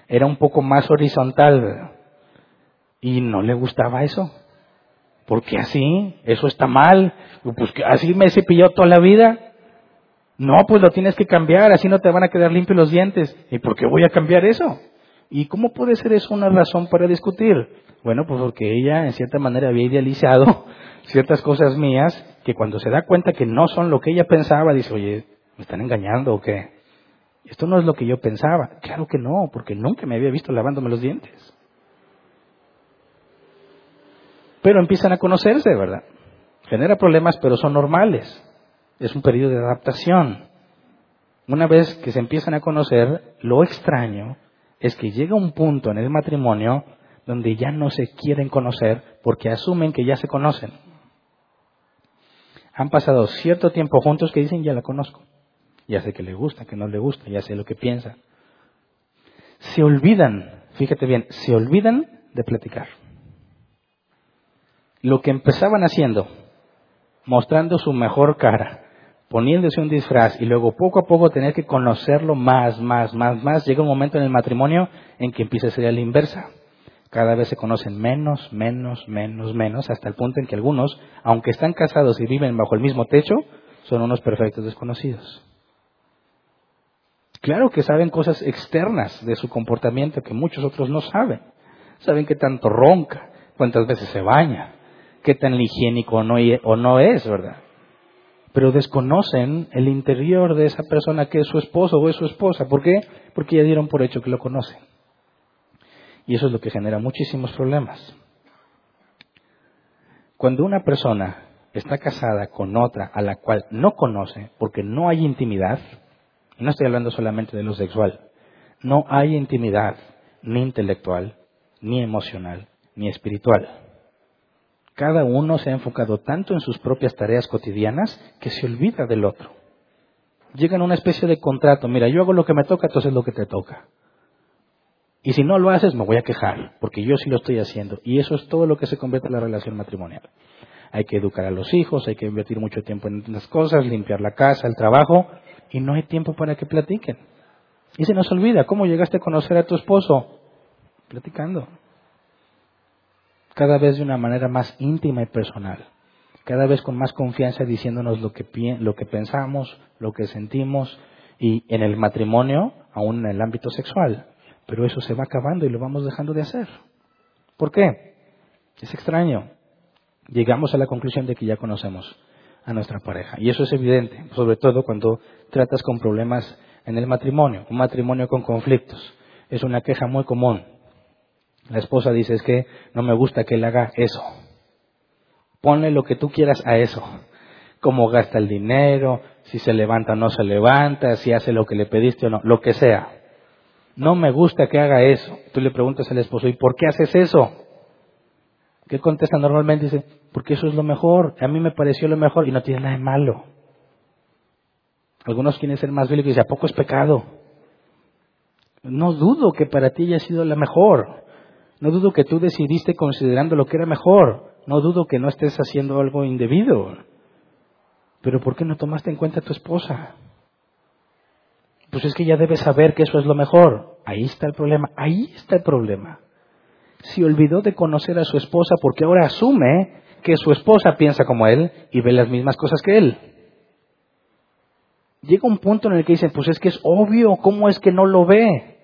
Era un poco más horizontal. Y no le gustaba eso. ¿Por qué así? Eso está mal. Pues así me he cepillado toda la vida. No, pues lo tienes que cambiar, así no te van a quedar limpios los dientes. ¿Y por qué voy a cambiar eso? ¿Y cómo puede ser eso una razón para discutir? Bueno, pues porque ella en cierta manera había idealizado *laughs* ciertas cosas mías que cuando se da cuenta que no son lo que ella pensaba, dice, oye, ¿me están engañando o qué? Esto no es lo que yo pensaba. Claro que no, porque nunca me había visto lavándome los dientes. Pero empiezan a conocerse, ¿verdad? Genera problemas, pero son normales. Es un periodo de adaptación. Una vez que se empiezan a conocer, lo extraño es que llega un punto en el matrimonio donde ya no se quieren conocer porque asumen que ya se conocen. Han pasado cierto tiempo juntos que dicen, ya la conozco. Ya sé que le gusta, que no le gusta, ya sé lo que piensa. Se olvidan, fíjate bien, se olvidan de platicar lo que empezaban haciendo, mostrando su mejor cara, poniéndose un disfraz y luego poco a poco tener que conocerlo más, más, más, más, llega un momento en el matrimonio en que empieza a ser la inversa. Cada vez se conocen menos, menos, menos, menos, hasta el punto en que algunos, aunque están casados y viven bajo el mismo techo, son unos perfectos desconocidos. Claro que saben cosas externas de su comportamiento que muchos otros no saben. Saben que tanto ronca, cuántas veces se baña, qué tan higiénico o no es, ¿verdad? Pero desconocen el interior de esa persona que es su esposo o es su esposa. ¿Por qué? Porque ya dieron por hecho que lo conocen. Y eso es lo que genera muchísimos problemas. Cuando una persona está casada con otra a la cual no conoce, porque no hay intimidad, y no estoy hablando solamente de lo sexual, no hay intimidad ni intelectual, ni emocional, ni espiritual. Cada uno se ha enfocado tanto en sus propias tareas cotidianas que se olvida del otro. Llegan a una especie de contrato, mira, yo hago lo que me toca, entonces lo que te toca. Y si no lo haces, me voy a quejar, porque yo sí lo estoy haciendo. Y eso es todo lo que se convierte en la relación matrimonial. Hay que educar a los hijos, hay que invertir mucho tiempo en las cosas, limpiar la casa, el trabajo, y no hay tiempo para que platiquen. Y se nos olvida, ¿cómo llegaste a conocer a tu esposo? Platicando cada vez de una manera más íntima y personal, cada vez con más confianza diciéndonos lo que, lo que pensamos, lo que sentimos y en el matrimonio, aún en el ámbito sexual. Pero eso se va acabando y lo vamos dejando de hacer. ¿Por qué? Es extraño. Llegamos a la conclusión de que ya conocemos a nuestra pareja. Y eso es evidente, sobre todo cuando tratas con problemas en el matrimonio, un matrimonio con conflictos. Es una queja muy común. La esposa dice, es que no me gusta que él haga eso. Ponle lo que tú quieras a eso. Cómo gasta el dinero, si se levanta o no se levanta, si hace lo que le pediste o no, lo que sea. No me gusta que haga eso. Tú le preguntas al esposo, ¿y por qué haces eso? ¿Qué contesta normalmente? Dice, porque eso es lo mejor, a mí me pareció lo mejor y no tiene nada de malo. Algunos quieren ser más bíblicos y dicen, ¿a poco es pecado? No dudo que para ti haya sido la mejor. No dudo que tú decidiste considerando lo que era mejor. No dudo que no estés haciendo algo indebido. Pero ¿por qué no tomaste en cuenta a tu esposa? Pues es que ya debes saber que eso es lo mejor. Ahí está el problema. Ahí está el problema. Se olvidó de conocer a su esposa porque ahora asume que su esposa piensa como él y ve las mismas cosas que él. Llega un punto en el que dicen, pues es que es obvio, ¿cómo es que no lo ve?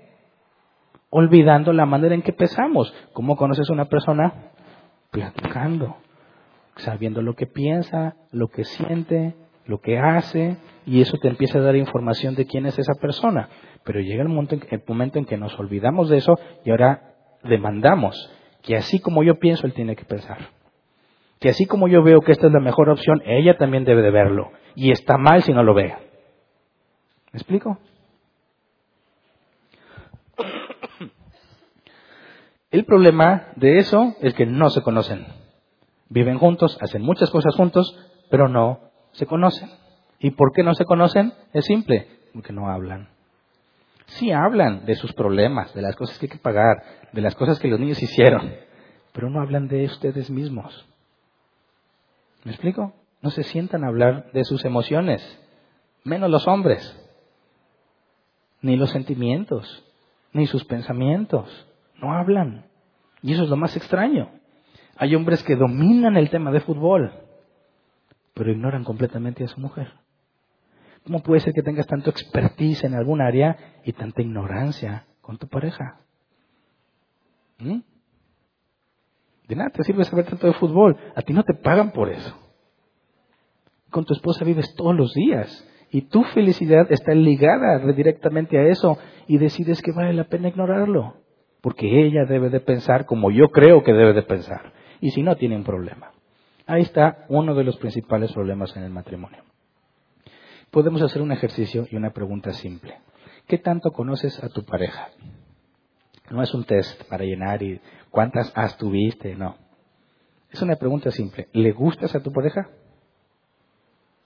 Olvidando la manera en que pensamos. ¿Cómo conoces a una persona? Platicando, sabiendo lo que piensa, lo que siente, lo que hace, y eso te empieza a dar información de quién es esa persona. Pero llega el momento, en, el momento en que nos olvidamos de eso y ahora demandamos que así como yo pienso, él tiene que pensar. Que así como yo veo que esta es la mejor opción, ella también debe de verlo. Y está mal si no lo ve. ¿Me explico? El problema de eso es que no se conocen. Viven juntos, hacen muchas cosas juntos, pero no se conocen. ¿Y por qué no se conocen? Es simple, porque no hablan. Sí hablan de sus problemas, de las cosas que hay que pagar, de las cosas que los niños hicieron, pero no hablan de ustedes mismos. ¿Me explico? No se sientan a hablar de sus emociones, menos los hombres, ni los sentimientos, ni sus pensamientos. No hablan. Y eso es lo más extraño. Hay hombres que dominan el tema de fútbol, pero ignoran completamente a su mujer. ¿Cómo puede ser que tengas tanto expertise en algún área y tanta ignorancia con tu pareja? ¿Mm? De nada te sirve saber tanto de fútbol. A ti no te pagan por eso. Con tu esposa vives todos los días y tu felicidad está ligada directamente a eso y decides que vale la pena ignorarlo porque ella debe de pensar como yo creo que debe de pensar. Y si no, tiene un problema. Ahí está uno de los principales problemas en el matrimonio. Podemos hacer un ejercicio y una pregunta simple. ¿Qué tanto conoces a tu pareja? No es un test para llenar y cuántas has tuviste, no. Es una pregunta simple. ¿Le gustas a tu pareja?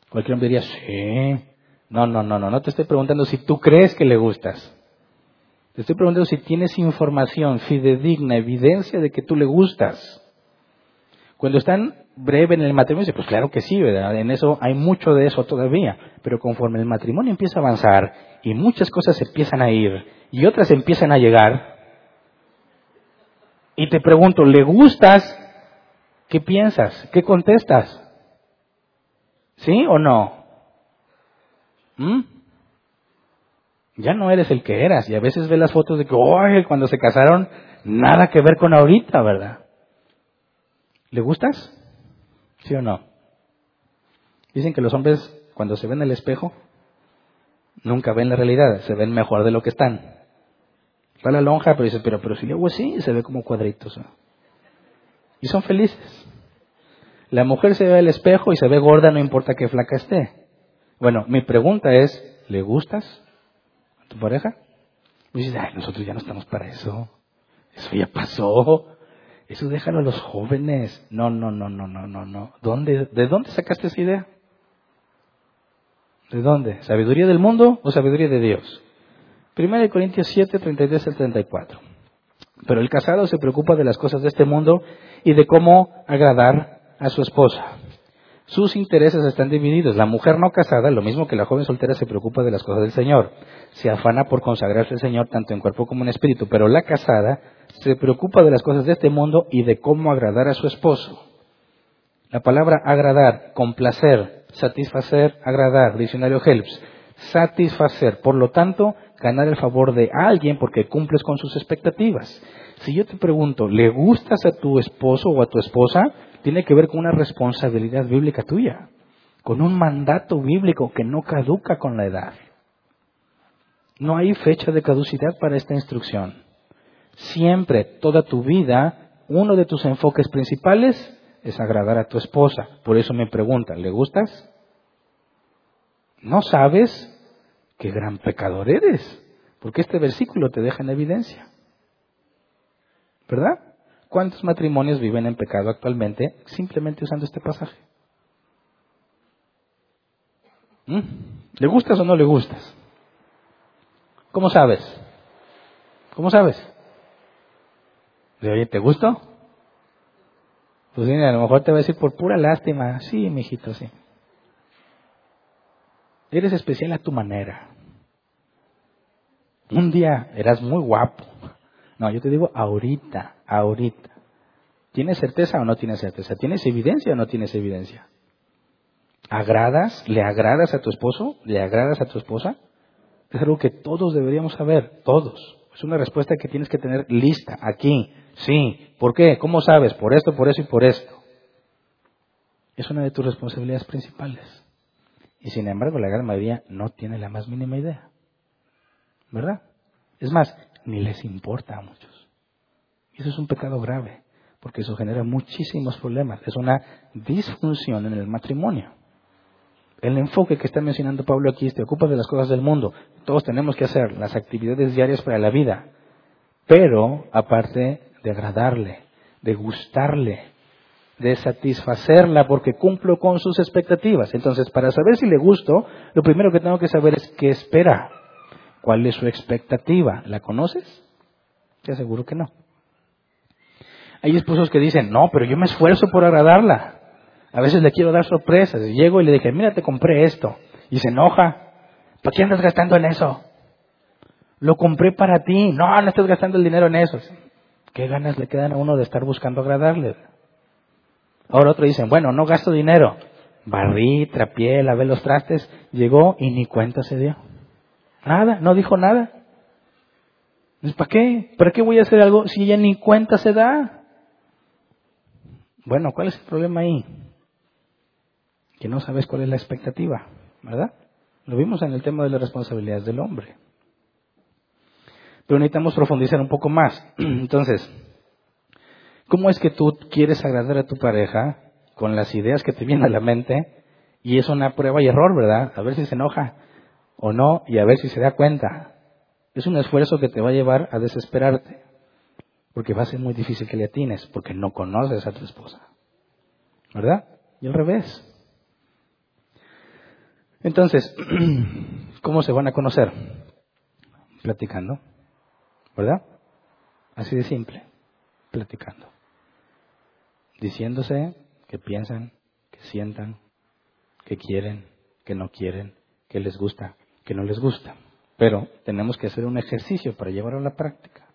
Cualquier hombre diría, sí. No, no, no, no. No te estoy preguntando si tú crees que le gustas. Te estoy preguntando si tienes información fidedigna, evidencia de que tú le gustas. Cuando están breve en el matrimonio, pues claro que sí, ¿verdad? En eso hay mucho de eso todavía. Pero conforme el matrimonio empieza a avanzar y muchas cosas empiezan a ir y otras empiezan a llegar, y te pregunto, ¿le gustas? ¿Qué piensas? ¿Qué contestas? ¿Sí o no? ¿Mm? Ya no eres el que eras. Y a veces ves las fotos de que, cuando se casaron, nada que ver con ahorita, ¿verdad? ¿Le gustas? ¿Sí o no? Dicen que los hombres, cuando se ven en el espejo, nunca ven la realidad, se ven mejor de lo que están. Está la lonja, pero dices, pero, pero si le hago así, se ve como cuadritos. Y son felices. La mujer se ve al espejo y se ve gorda, no importa qué flaca esté. Bueno, mi pregunta es, ¿le gustas? Tu pareja. Dices, ay, nosotros ya no estamos para eso. Eso ya pasó. Eso déjalo a los jóvenes. No, no, no, no, no, no, no. ¿Dónde, ¿De dónde sacaste esa idea? ¿De dónde? ¿Sabiduría del mundo o sabiduría de Dios? 1 Corintios 7, 33 al 34. Pero el casado se preocupa de las cosas de este mundo y de cómo agradar a su esposa. Sus intereses están divididos. La mujer no casada, lo mismo que la joven soltera, se preocupa de las cosas del Señor. Se afana por consagrarse al Señor tanto en cuerpo como en espíritu. Pero la casada se preocupa de las cosas de este mundo y de cómo agradar a su esposo. La palabra agradar, complacer, satisfacer, agradar, diccionario Helps, satisfacer. Por lo tanto, ganar el favor de alguien porque cumples con sus expectativas. Si yo te pregunto, ¿le gustas a tu esposo o a tu esposa? Tiene que ver con una responsabilidad bíblica tuya, con un mandato bíblico que no caduca con la edad. No hay fecha de caducidad para esta instrucción. Siempre, toda tu vida, uno de tus enfoques principales es agradar a tu esposa. Por eso me pregunta, ¿le gustas? no sabes qué gran pecador eres, porque este versículo te deja en evidencia. ¿Verdad? ¿Cuántos matrimonios viven en pecado actualmente simplemente usando este pasaje? ¿Mm? ¿Le gustas o no le gustas? ¿Cómo sabes? ¿Cómo sabes? ¿De oye, ¿te gustó? Pues a lo mejor te va a decir por pura lástima. Sí, mijito, sí. Eres especial a tu manera. Un día eras muy guapo. No, yo te digo ahorita, ahorita. ¿Tienes certeza o no tienes certeza? ¿Tienes evidencia o no tienes evidencia? ¿Agradas? ¿Le agradas a tu esposo? ¿Le agradas a tu esposa? Es algo que todos deberíamos saber, todos. Es una respuesta que tienes que tener lista, aquí, sí. ¿Por qué? ¿Cómo sabes? Por esto, por eso y por esto. Es una de tus responsabilidades principales. Y sin embargo, la gran mayoría no tiene la más mínima idea. ¿Verdad? Es más, ni les importa a muchos. Y eso es un pecado grave, porque eso genera muchísimos problemas. Es una disfunción en el matrimonio. El enfoque que está mencionando Pablo aquí es te de las cosas del mundo. Todos tenemos que hacer las actividades diarias para la vida. Pero aparte de agradarle, de gustarle, de satisfacerla porque cumplo con sus expectativas. Entonces, para saber si le gusto, lo primero que tengo que saber es qué espera. ¿Cuál es su expectativa? ¿La conoces? Te aseguro que no. Hay esposos que dicen, no, pero yo me esfuerzo por agradarla. A veces le quiero dar sorpresas. Llego y le dije, mira, te compré esto. Y se enoja. ¿Para qué andas gastando en eso? Lo compré para ti. No, no estás gastando el dinero en eso. ¿Qué ganas le quedan a uno de estar buscando agradarle? Ahora otro dicen, bueno, no gasto dinero. Barrí, trapié, lavé los trastes. Llegó y ni cuenta se dio. Nada, no dijo nada. ¿Para qué? ¿Para qué voy a hacer algo si ella ni cuenta se da? Bueno, ¿cuál es el problema ahí? que no sabes cuál es la expectativa, ¿verdad? Lo vimos en el tema de las responsabilidades del hombre. Pero necesitamos profundizar un poco más. *clears throat* Entonces, ¿cómo es que tú quieres agradar a tu pareja con las ideas que te vienen a la mente? Y es una prueba y error, ¿verdad? A ver si se enoja o no y a ver si se da cuenta. Es un esfuerzo que te va a llevar a desesperarte. Porque va a ser muy difícil que le atines, porque no conoces a tu esposa. ¿Verdad? Y al revés. Entonces, *clears throat* ¿cómo se van a conocer? Platicando, ¿verdad? Así de simple, platicando. Diciéndose que piensan, que sientan, que quieren, que no quieren, que les gusta, que no les gusta. Pero tenemos que hacer un ejercicio para llevarlo a la práctica.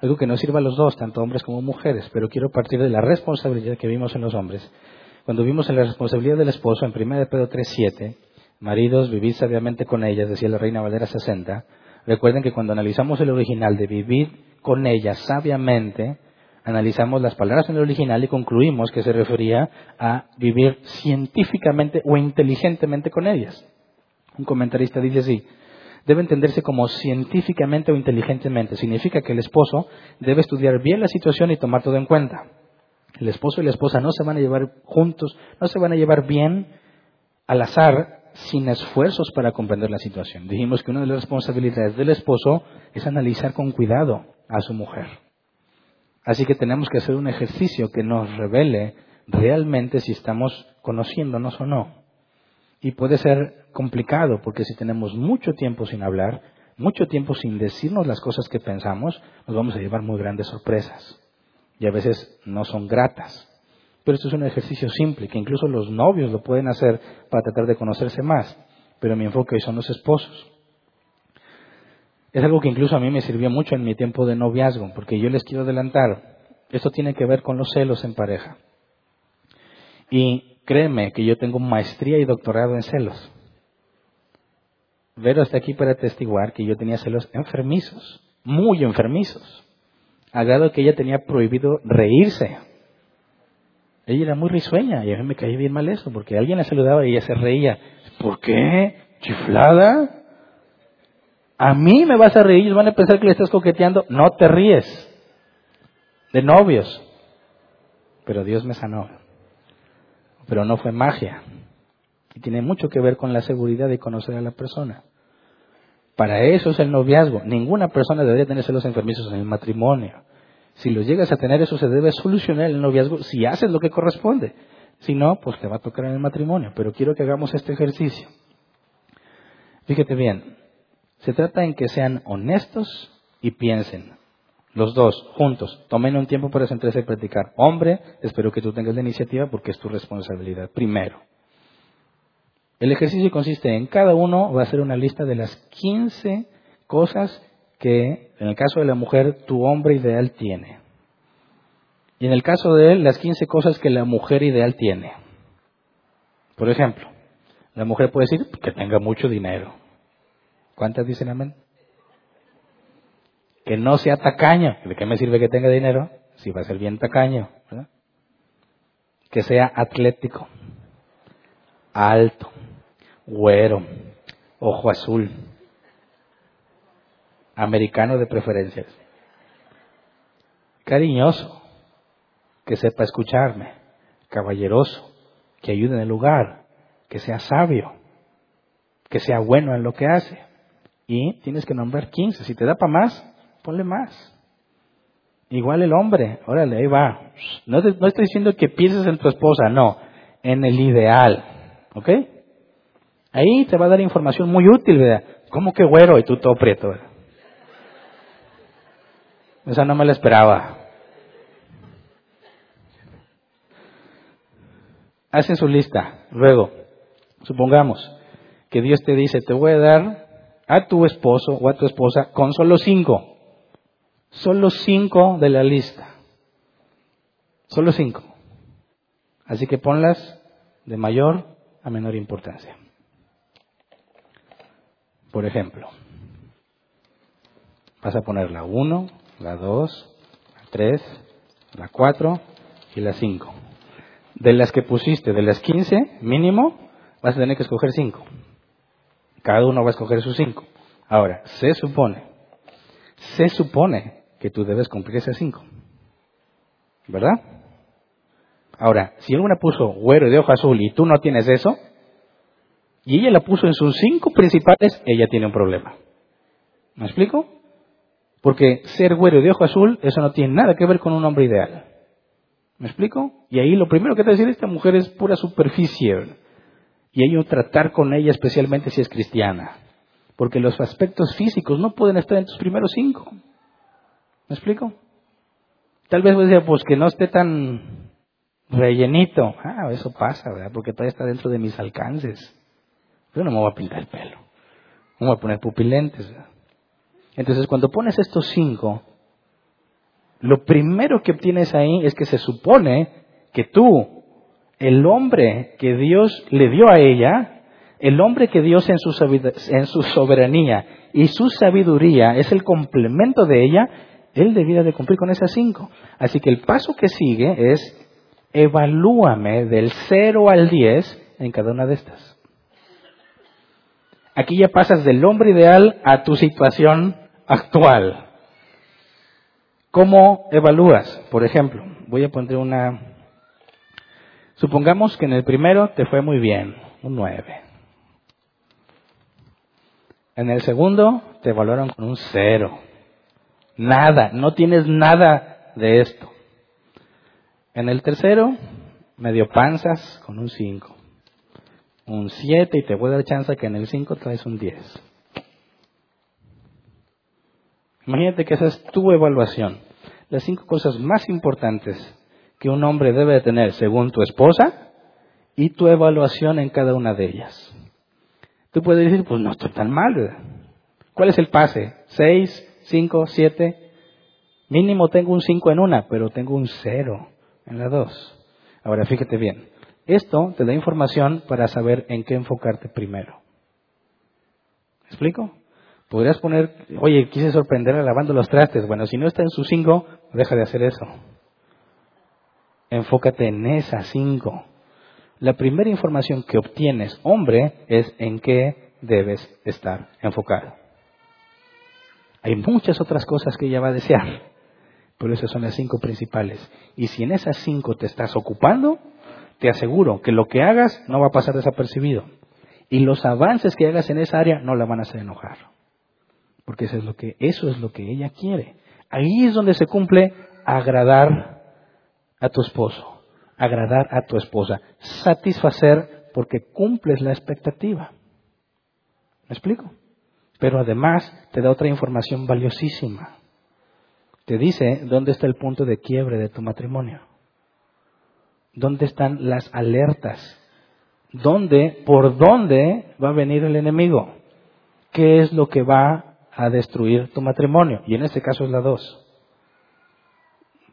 Algo que nos sirva a los dos, tanto hombres como mujeres, pero quiero partir de la responsabilidad que vimos en los hombres. Cuando vimos en la responsabilidad del esposo en 1 Pedro 3.7, Maridos, vivid sabiamente con ellas, decía la Reina Valera 60. Recuerden que cuando analizamos el original de vivir con ellas sabiamente, analizamos las palabras en el original y concluimos que se refería a vivir científicamente o inteligentemente con ellas. Un comentarista dice así, debe entenderse como científicamente o inteligentemente. Significa que el esposo debe estudiar bien la situación y tomar todo en cuenta. El esposo y la esposa no se van a llevar juntos, no se van a llevar bien al azar sin esfuerzos para comprender la situación. Dijimos que una de las responsabilidades del esposo es analizar con cuidado a su mujer. Así que tenemos que hacer un ejercicio que nos revele realmente si estamos conociéndonos o no. Y puede ser complicado porque si tenemos mucho tiempo sin hablar, mucho tiempo sin decirnos las cosas que pensamos, nos vamos a llevar muy grandes sorpresas. Y a veces no son gratas. Pero esto es un ejercicio simple, que incluso los novios lo pueden hacer para tratar de conocerse más. Pero mi enfoque hoy son los esposos. Es algo que incluso a mí me sirvió mucho en mi tiempo de noviazgo, porque yo les quiero adelantar, esto tiene que ver con los celos en pareja. Y créeme que yo tengo maestría y doctorado en celos. Vero está aquí para atestiguar que yo tenía celos enfermizos, muy enfermizos, a grado que ella tenía prohibido reírse ella era muy risueña y a mí me caía bien mal eso, porque alguien la saludaba y ella se reía. ¿Por qué? ¿Chiflada? A mí me vas a reír, ellos van a pensar que le estás coqueteando. No te ríes. De novios. Pero Dios me sanó. Pero no fue magia. Y tiene mucho que ver con la seguridad de conocer a la persona. Para eso es el noviazgo. Ninguna persona debería tener celos enfermizos en el matrimonio. Si los llegas a tener, eso se debe solucionar el noviazgo si haces lo que corresponde. Si no, pues te va a tocar en el matrimonio. Pero quiero que hagamos este ejercicio. Fíjate bien, se trata en que sean honestos y piensen. Los dos, juntos, tomen un tiempo para sentarse y practicar. Hombre, espero que tú tengas la iniciativa porque es tu responsabilidad. Primero. El ejercicio consiste en cada uno va a hacer una lista de las 15 cosas que, en el caso de la mujer, tu hombre ideal tiene. Y en el caso de él, las 15 cosas que la mujer ideal tiene. Por ejemplo, la mujer puede decir que tenga mucho dinero. ¿Cuántas dicen amén? Que no sea tacaño. ¿De qué me sirve que tenga dinero? Si va a ser bien tacaño. Que sea atlético, alto, güero, ojo azul, americano de preferencias, cariñoso, que sepa escucharme, caballeroso, que ayude en el lugar, que sea sabio, que sea bueno en lo que hace. Y tienes que nombrar 15. Si te da para más, ponle más. Igual el hombre, órale, ahí va. No, no estoy diciendo que pienses en tu esposa, no, en el ideal. ¿Ok? Ahí te va a dar información muy útil, ¿verdad? ¿Cómo que güero? Y tú todo prieto, ¿verdad? Esa no me la esperaba. Hacen su lista. Luego, supongamos que Dios te dice, te voy a dar a tu esposo o a tu esposa con solo cinco. Solo cinco de la lista. Solo cinco. Así que ponlas de mayor a menor importancia. Por ejemplo, vas a poner la 1, la 2, la 3, la 4 y la 5. De las que pusiste, de las 15, mínimo, vas a tener que escoger 5. Cada uno va a escoger sus 5. Ahora, se supone, se supone que tú debes cumplir esas 5. ¿Verdad? Ahora, si alguna puso güero de ojo azul y tú no tienes eso, y ella la puso en sus cinco principales, ella tiene un problema. ¿Me explico? Porque ser güero de ojo azul, eso no tiene nada que ver con un hombre ideal. ¿Me explico? Y ahí lo primero que te decir, esta mujer es pura superficie. Y hay un tratar con ella especialmente si es cristiana. Porque los aspectos físicos no pueden estar en tus primeros cinco. ¿Me explico? Tal vez vos pues que no esté tan rellenito. Ah, eso pasa, ¿verdad? Porque todavía está dentro de mis alcances. Yo no me voy a pintar el pelo. No me voy a poner pupilentes. ¿verdad? Entonces, cuando pones estos cinco, lo primero que obtienes ahí es que se supone que tú, el hombre que Dios le dio a ella, el hombre que Dios en su, en su soberanía y su sabiduría es el complemento de ella, él debía de cumplir con esas cinco. Así que el paso que sigue es, evalúame del 0 al 10 en cada una de estas. Aquí ya pasas del hombre ideal a tu situación actual. ¿Cómo evalúas? Por ejemplo, voy a poner una... Supongamos que en el primero te fue muy bien, un 9. En el segundo te evaluaron con un 0. Nada, no tienes nada de esto. En el tercero, medio panzas con un 5. Un 7 y te voy a dar chance que en el 5 traes un 10. Imagínate que esa es tu evaluación. Las cinco cosas más importantes que un hombre debe de tener según tu esposa y tu evaluación en cada una de ellas. Tú puedes decir, pues no estoy tan mal. ¿Cuál es el pase? ¿Seis? ¿Cinco? ¿Siete? Mínimo tengo un cinco en una, pero tengo un cero en la dos. Ahora fíjate bien. Esto te da información para saber en qué enfocarte primero. ¿Me explico? Podrías poner, oye, quise sorprenderla lavando los trastes. Bueno, si no está en su cinco, deja de hacer eso. Enfócate en esas cinco. La primera información que obtienes, hombre, es en qué debes estar enfocado. Hay muchas otras cosas que ella va a desear, pero esas son las cinco principales. Y si en esas cinco te estás ocupando, te aseguro que lo que hagas no va a pasar desapercibido. Y los avances que hagas en esa área no la van a hacer enojar. Porque eso es lo que, eso es lo que ella quiere. Ahí es donde se cumple agradar a tu esposo, agradar a tu esposa, satisfacer porque cumples la expectativa. ¿Me explico? Pero además te da otra información valiosísima. Te dice dónde está el punto de quiebre de tu matrimonio. ¿Dónde están las alertas? ¿Dónde, por dónde va a venir el enemigo? ¿Qué es lo que va a destruir tu matrimonio? Y en este caso es la dos.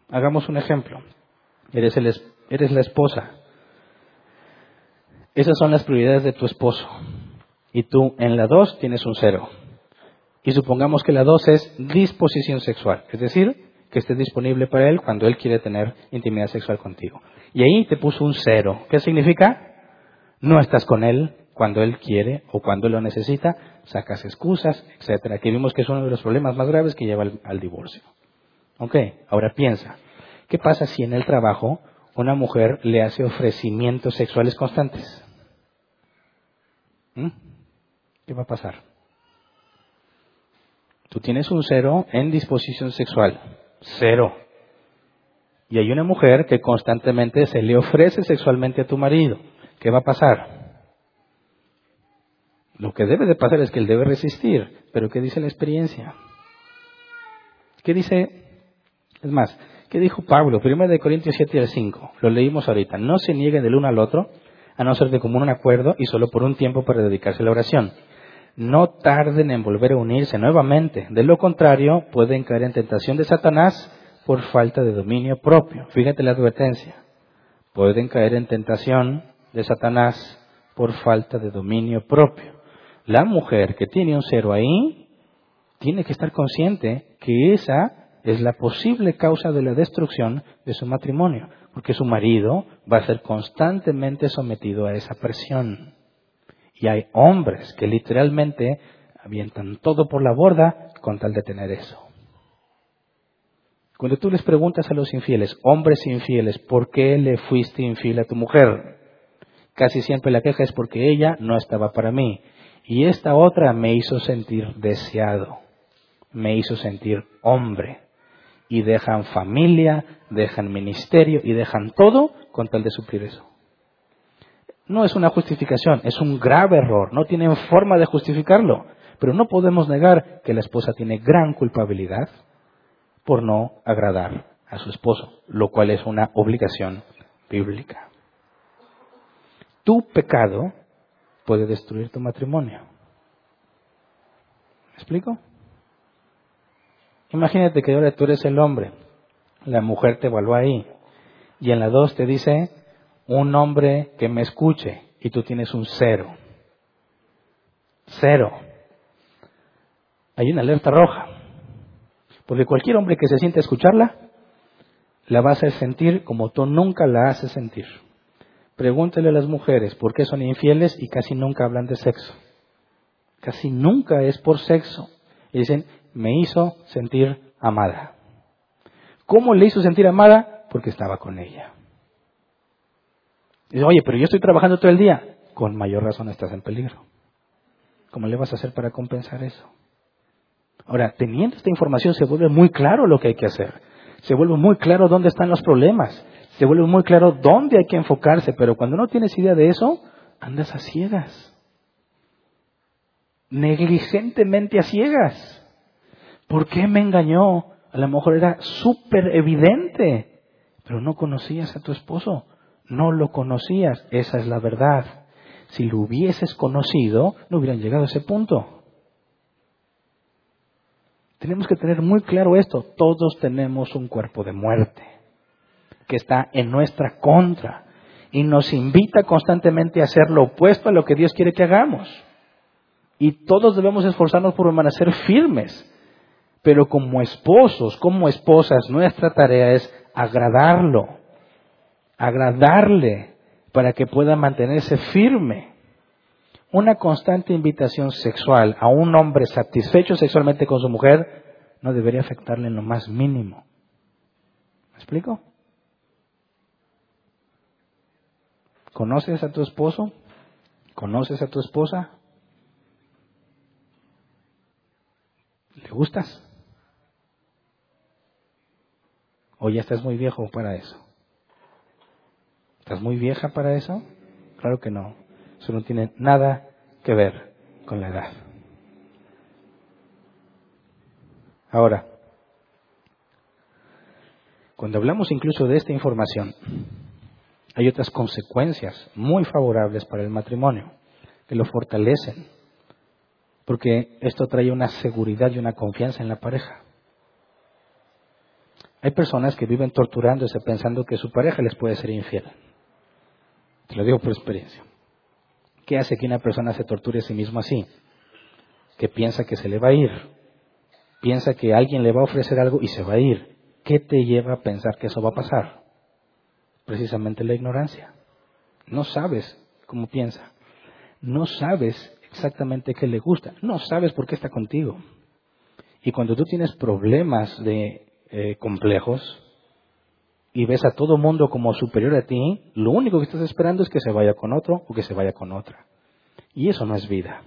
Hagamos un ejemplo. Eres, el, eres la esposa. Esas son las prioridades de tu esposo y tú en la 2 tienes un 0. Y supongamos que la 2 es disposición sexual, es decir, que esté disponible para él cuando él quiere tener intimidad sexual contigo. Y ahí te puso un 0. ¿Qué significa? No estás con él cuando él quiere o cuando él lo necesita, sacas excusas, etcétera. Que vimos que es uno de los problemas más graves que lleva al, al divorcio. Ok, ahora piensa, ¿qué pasa si en el trabajo una mujer le hace ofrecimientos sexuales constantes? ¿Mm? ¿Qué va a pasar? Tú tienes un cero en disposición sexual. Cero. Y hay una mujer que constantemente se le ofrece sexualmente a tu marido. ¿Qué va a pasar? Lo que debe de pasar es que él debe resistir. Pero ¿qué dice la experiencia? ¿Qué dice? Es más, ¿qué dijo Pablo? Primero de Corintios 7 al 5. Lo leímos ahorita. No se nieguen del uno al otro, a no ser de común acuerdo y solo por un tiempo para dedicarse a la oración no tarden en volver a unirse nuevamente. De lo contrario, pueden caer en tentación de Satanás por falta de dominio propio. Fíjate la advertencia. Pueden caer en tentación de Satanás por falta de dominio propio. La mujer que tiene un cero ahí tiene que estar consciente que esa es la posible causa de la destrucción de su matrimonio, porque su marido va a ser constantemente sometido a esa presión. Y hay hombres que literalmente avientan todo por la borda con tal de tener eso. Cuando tú les preguntas a los infieles, hombres infieles, ¿por qué le fuiste infiel a tu mujer? Casi siempre la queja es porque ella no estaba para mí. Y esta otra me hizo sentir deseado, me hizo sentir hombre. Y dejan familia, dejan ministerio y dejan todo con tal de suplir eso. No es una justificación, es un grave error. No tienen forma de justificarlo. Pero no podemos negar que la esposa tiene gran culpabilidad por no agradar a su esposo, lo cual es una obligación bíblica. Tu pecado puede destruir tu matrimonio. ¿Me explico? Imagínate que ahora tú eres el hombre, la mujer te evaluó ahí, y en la dos te dice, un hombre que me escuche y tú tienes un cero. Cero. Hay una alerta roja. Porque cualquier hombre que se siente a escucharla, la va a sentir como tú nunca la haces sentir. Pregúntele a las mujeres por qué son infieles y casi nunca hablan de sexo. Casi nunca es por sexo. Y dicen, me hizo sentir amada. ¿Cómo le hizo sentir amada? Porque estaba con ella. Dice, oye, pero yo estoy trabajando todo el día. Con mayor razón estás en peligro. ¿Cómo le vas a hacer para compensar eso? Ahora, teniendo esta información se vuelve muy claro lo que hay que hacer. Se vuelve muy claro dónde están los problemas. Se vuelve muy claro dónde hay que enfocarse. Pero cuando no tienes idea de eso, andas a ciegas. Negligentemente a ciegas. ¿Por qué me engañó? A lo mejor era súper evidente, pero no conocías a tu esposo no lo conocías, esa es la verdad. Si lo hubieses conocido, no hubieran llegado a ese punto. Tenemos que tener muy claro esto, todos tenemos un cuerpo de muerte que está en nuestra contra y nos invita constantemente a hacer lo opuesto a lo que Dios quiere que hagamos. Y todos debemos esforzarnos por permanecer firmes. Pero como esposos, como esposas, nuestra tarea es agradarlo, agradarle para que pueda mantenerse firme. Una constante invitación sexual a un hombre satisfecho sexualmente con su mujer no debería afectarle en lo más mínimo. ¿Me explico? ¿Conoces a tu esposo? ¿Conoces a tu esposa? ¿Le gustas? ¿O ya estás muy viejo para eso? ¿Estás muy vieja para eso? Claro que no. Eso no tiene nada que ver con la edad. Ahora, cuando hablamos incluso de esta información, hay otras consecuencias muy favorables para el matrimonio que lo fortalecen, porque esto trae una seguridad y una confianza en la pareja. Hay personas que viven torturándose pensando que su pareja les puede ser infiel. Te lo digo por experiencia. ¿Qué hace que una persona se torture a sí mismo así? Que piensa que se le va a ir. Piensa que alguien le va a ofrecer algo y se va a ir. ¿Qué te lleva a pensar que eso va a pasar? Precisamente la ignorancia. No sabes cómo piensa. No sabes exactamente qué le gusta. No sabes por qué está contigo. Y cuando tú tienes problemas de eh, complejos, y ves a todo mundo como superior a ti, lo único que estás esperando es que se vaya con otro o que se vaya con otra. Y eso no es vida.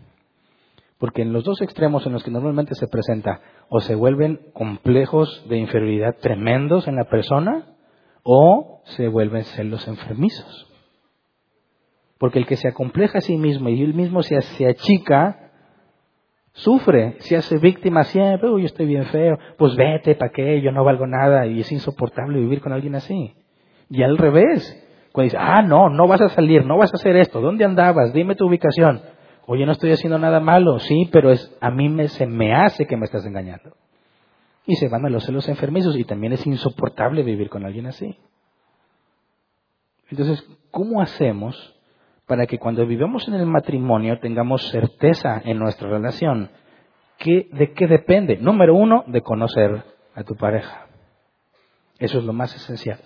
Porque en los dos extremos en los que normalmente se presenta, o se vuelven complejos de inferioridad tremendos en la persona, o se vuelven celos enfermizos. Porque el que se acompleja a sí mismo y él mismo se, se achica, Sufre, se hace víctima siempre, uy, estoy bien feo, pues vete, ¿para qué? Yo no valgo nada y es insoportable vivir con alguien así. Y al revés, cuando dice, ah, no, no vas a salir, no vas a hacer esto, ¿dónde andabas? Dime tu ubicación. Oye, no estoy haciendo nada malo, sí, pero es, a mí me, se me hace que me estás engañando. Y se van a los celos enfermizos y también es insoportable vivir con alguien así. Entonces, ¿cómo hacemos para que cuando vivamos en el matrimonio tengamos certeza en nuestra relación. ¿De qué depende? Número uno, de conocer a tu pareja. Eso es lo más esencial.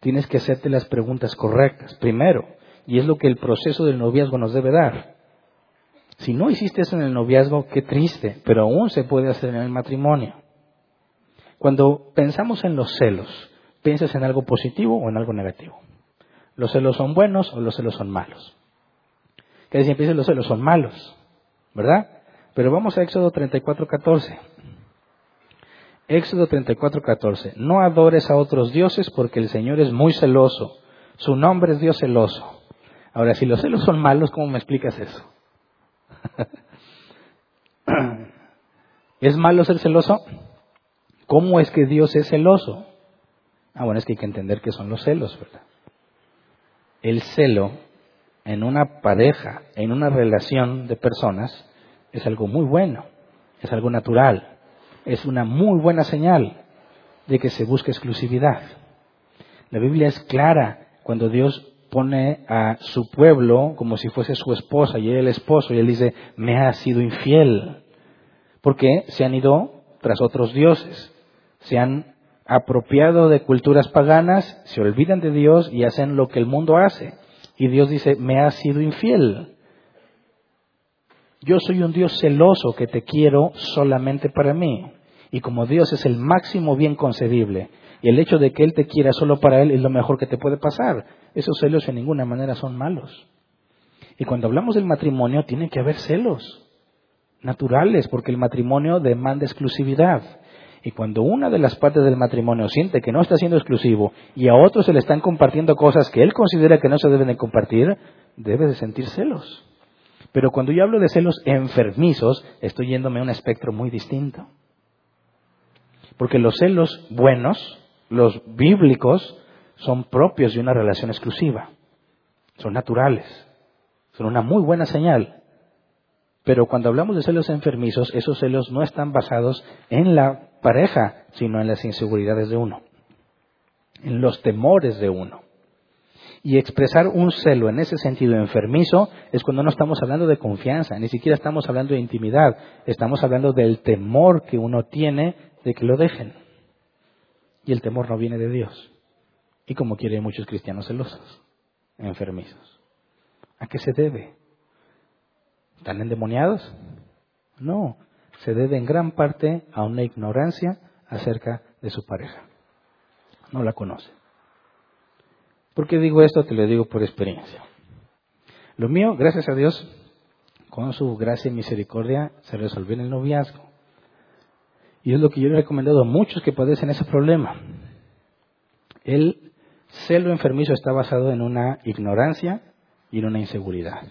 Tienes que hacerte las preguntas correctas, primero, y es lo que el proceso del noviazgo nos debe dar. Si no hiciste eso en el noviazgo, qué triste, pero aún se puede hacer en el matrimonio. Cuando pensamos en los celos, ¿piensas en algo positivo o en algo negativo? ¿Los celos son buenos o los celos son malos? Que siempre dicen los celos son malos, ¿verdad? Pero vamos a Éxodo 34, 14. Éxodo 34, 14. No adores a otros dioses porque el Señor es muy celoso. Su nombre es Dios celoso. Ahora, si los celos son malos, ¿cómo me explicas eso? ¿Es malo ser celoso? ¿Cómo es que Dios es celoso? Ah, bueno, es que hay que entender qué son los celos, ¿verdad? El celo en una pareja, en una relación de personas, es algo muy bueno, es algo natural, es una muy buena señal de que se busca exclusividad. La Biblia es clara cuando Dios pone a su pueblo como si fuese su esposa y él el esposo y él dice, me ha sido infiel, porque se han ido tras otros dioses, se han apropiado de culturas paganas, se olvidan de Dios y hacen lo que el mundo hace. Y Dios dice, me has sido infiel. Yo soy un Dios celoso que te quiero solamente para mí. Y como Dios es el máximo bien concebible, y el hecho de que Él te quiera solo para Él es lo mejor que te puede pasar, esos celos en ninguna manera son malos. Y cuando hablamos del matrimonio, tiene que haber celos naturales, porque el matrimonio demanda exclusividad. Y cuando una de las partes del matrimonio siente que no está siendo exclusivo y a otros se le están compartiendo cosas que él considera que no se deben de compartir, debe de sentir celos. Pero cuando yo hablo de celos enfermizos, estoy yéndome a un espectro muy distinto. Porque los celos buenos, los bíblicos, son propios de una relación exclusiva. Son naturales. Son una muy buena señal. Pero cuando hablamos de celos enfermizos, esos celos no están basados en la pareja, sino en las inseguridades de uno, en los temores de uno. Y expresar un celo en ese sentido enfermizo es cuando no estamos hablando de confianza, ni siquiera estamos hablando de intimidad, estamos hablando del temor que uno tiene de que lo dejen. Y el temor no viene de Dios. Y como quieren muchos cristianos celosos, enfermizos. ¿A qué se debe? ¿Están endemoniados? No, se debe en gran parte a una ignorancia acerca de su pareja. No la conoce. ¿Por qué digo esto? Te lo digo por experiencia. Lo mío, gracias a Dios, con su gracia y misericordia, se resolvió en el noviazgo. Y es lo que yo le he recomendado a muchos que padecen ese problema. El celo enfermizo está basado en una ignorancia y en una inseguridad.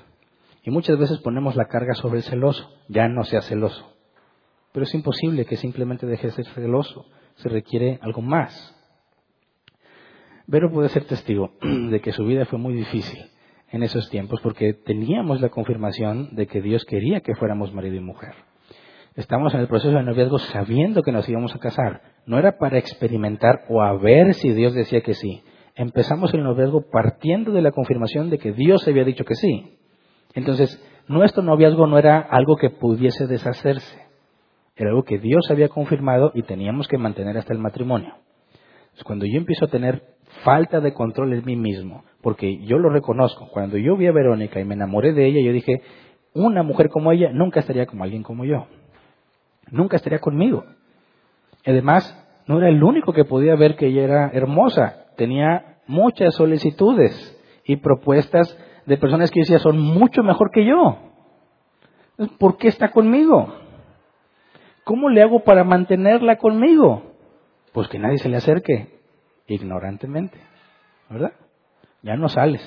Y muchas veces ponemos la carga sobre el celoso, ya no sea celoso. Pero es imposible que simplemente deje de ser celoso, se requiere algo más. Vero puede ser testigo *clears throat* de que su vida fue muy difícil en esos tiempos porque teníamos la confirmación de que Dios quería que fuéramos marido y mujer. Estamos en el proceso de noviazgo sabiendo que nos íbamos a casar. No era para experimentar o a ver si Dios decía que sí. Empezamos el noviazgo partiendo de la confirmación de que Dios había dicho que sí. Entonces, nuestro noviazgo no era algo que pudiese deshacerse. Era algo que Dios había confirmado y teníamos que mantener hasta el matrimonio. cuando yo empiezo a tener falta de control en mí mismo, porque yo lo reconozco. Cuando yo vi a Verónica y me enamoré de ella, yo dije, una mujer como ella nunca estaría como alguien como yo. Nunca estaría conmigo. Además, no era el único que podía ver que ella era hermosa. Tenía muchas solicitudes y propuestas de personas que decía son mucho mejor que yo. ¿Por qué está conmigo? ¿Cómo le hago para mantenerla conmigo? Pues que nadie se le acerque ignorantemente, ¿verdad? Ya no sales,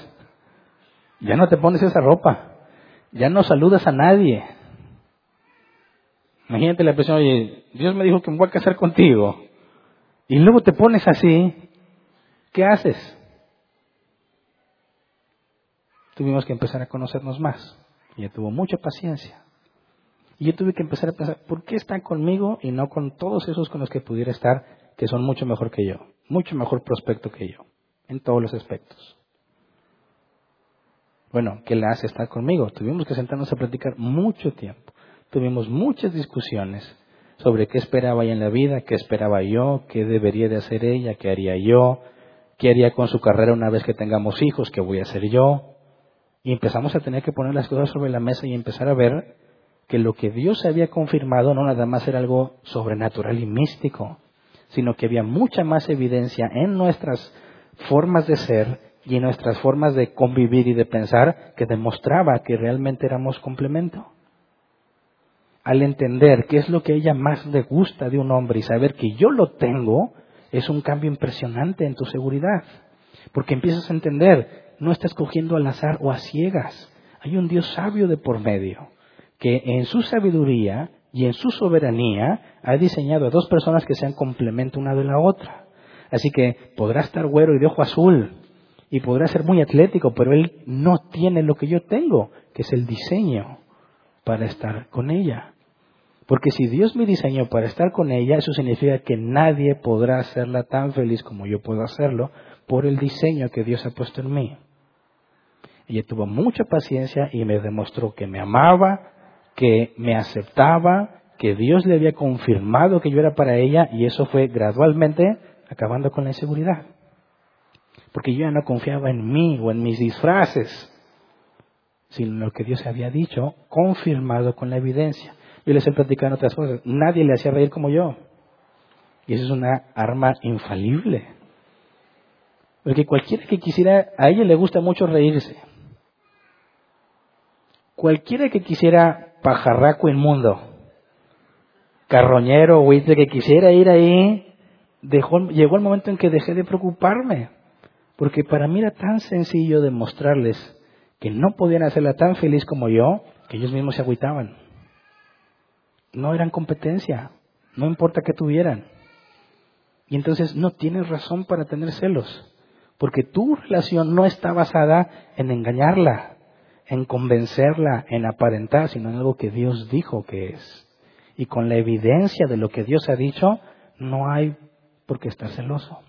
ya no te pones esa ropa, ya no saludas a nadie. Imagínate la presión, oye, Dios me dijo que me voy a casar contigo, y luego te pones así, ¿qué haces? Tuvimos que empezar a conocernos más. Ella tuvo mucha paciencia. Y yo tuve que empezar a pensar, ¿por qué está conmigo y no con todos esos con los que pudiera estar, que son mucho mejor que yo? mucho mejor prospecto que yo, en todos los aspectos. Bueno, ¿qué le hace estar conmigo? Tuvimos que sentarnos a platicar mucho tiempo. Tuvimos muchas discusiones sobre qué esperaba ella en la vida, qué esperaba yo, qué debería de hacer ella, qué haría yo, qué haría con su carrera una vez que tengamos hijos, qué voy a hacer yo. Y empezamos a tener que poner las cosas sobre la mesa y empezar a ver que lo que Dios había confirmado no nada más era algo sobrenatural y místico, sino que había mucha más evidencia en nuestras formas de ser y en nuestras formas de convivir y de pensar que demostraba que realmente éramos complemento. Al entender qué es lo que ella más le gusta de un hombre y saber que yo lo tengo, es un cambio impresionante en tu seguridad. Porque empiezas a entender, no estás cogiendo al azar o a ciegas. Hay un Dios sabio de por medio, que en su sabiduría y en su soberanía ha diseñado a dos personas que sean complemento una de la otra. Así que podrá estar güero y de ojo azul y podrá ser muy atlético, pero él no tiene lo que yo tengo, que es el diseño para estar con ella. Porque si Dios me diseñó para estar con ella, eso significa que nadie podrá hacerla tan feliz como yo puedo hacerlo por el diseño que Dios ha puesto en mí. Ella tuvo mucha paciencia y me demostró que me amaba, que me aceptaba, que Dios le había confirmado que yo era para ella y eso fue gradualmente acabando con la inseguridad. Porque yo ya no confiaba en mí o en mis disfraces, sino en lo que Dios había dicho, confirmado con la evidencia. Yo les he platicado otras cosas, nadie le hacía reír como yo. Y eso es una arma infalible. Porque cualquiera que quisiera, a ella le gusta mucho reírse. Cualquiera que quisiera pajarraco inmundo, carroñero, buitre, que quisiera ir ahí, llegó el momento en que dejé de preocuparme. Porque para mí era tan sencillo demostrarles que no podían hacerla tan feliz como yo, que ellos mismos se agüitaban. No eran competencia, no importa que tuvieran. Y entonces no tienes razón para tener celos, porque tu relación no está basada en engañarla, en convencerla, en aparentar, sino en algo que Dios dijo que es. Y con la evidencia de lo que Dios ha dicho, no hay por qué estar celoso.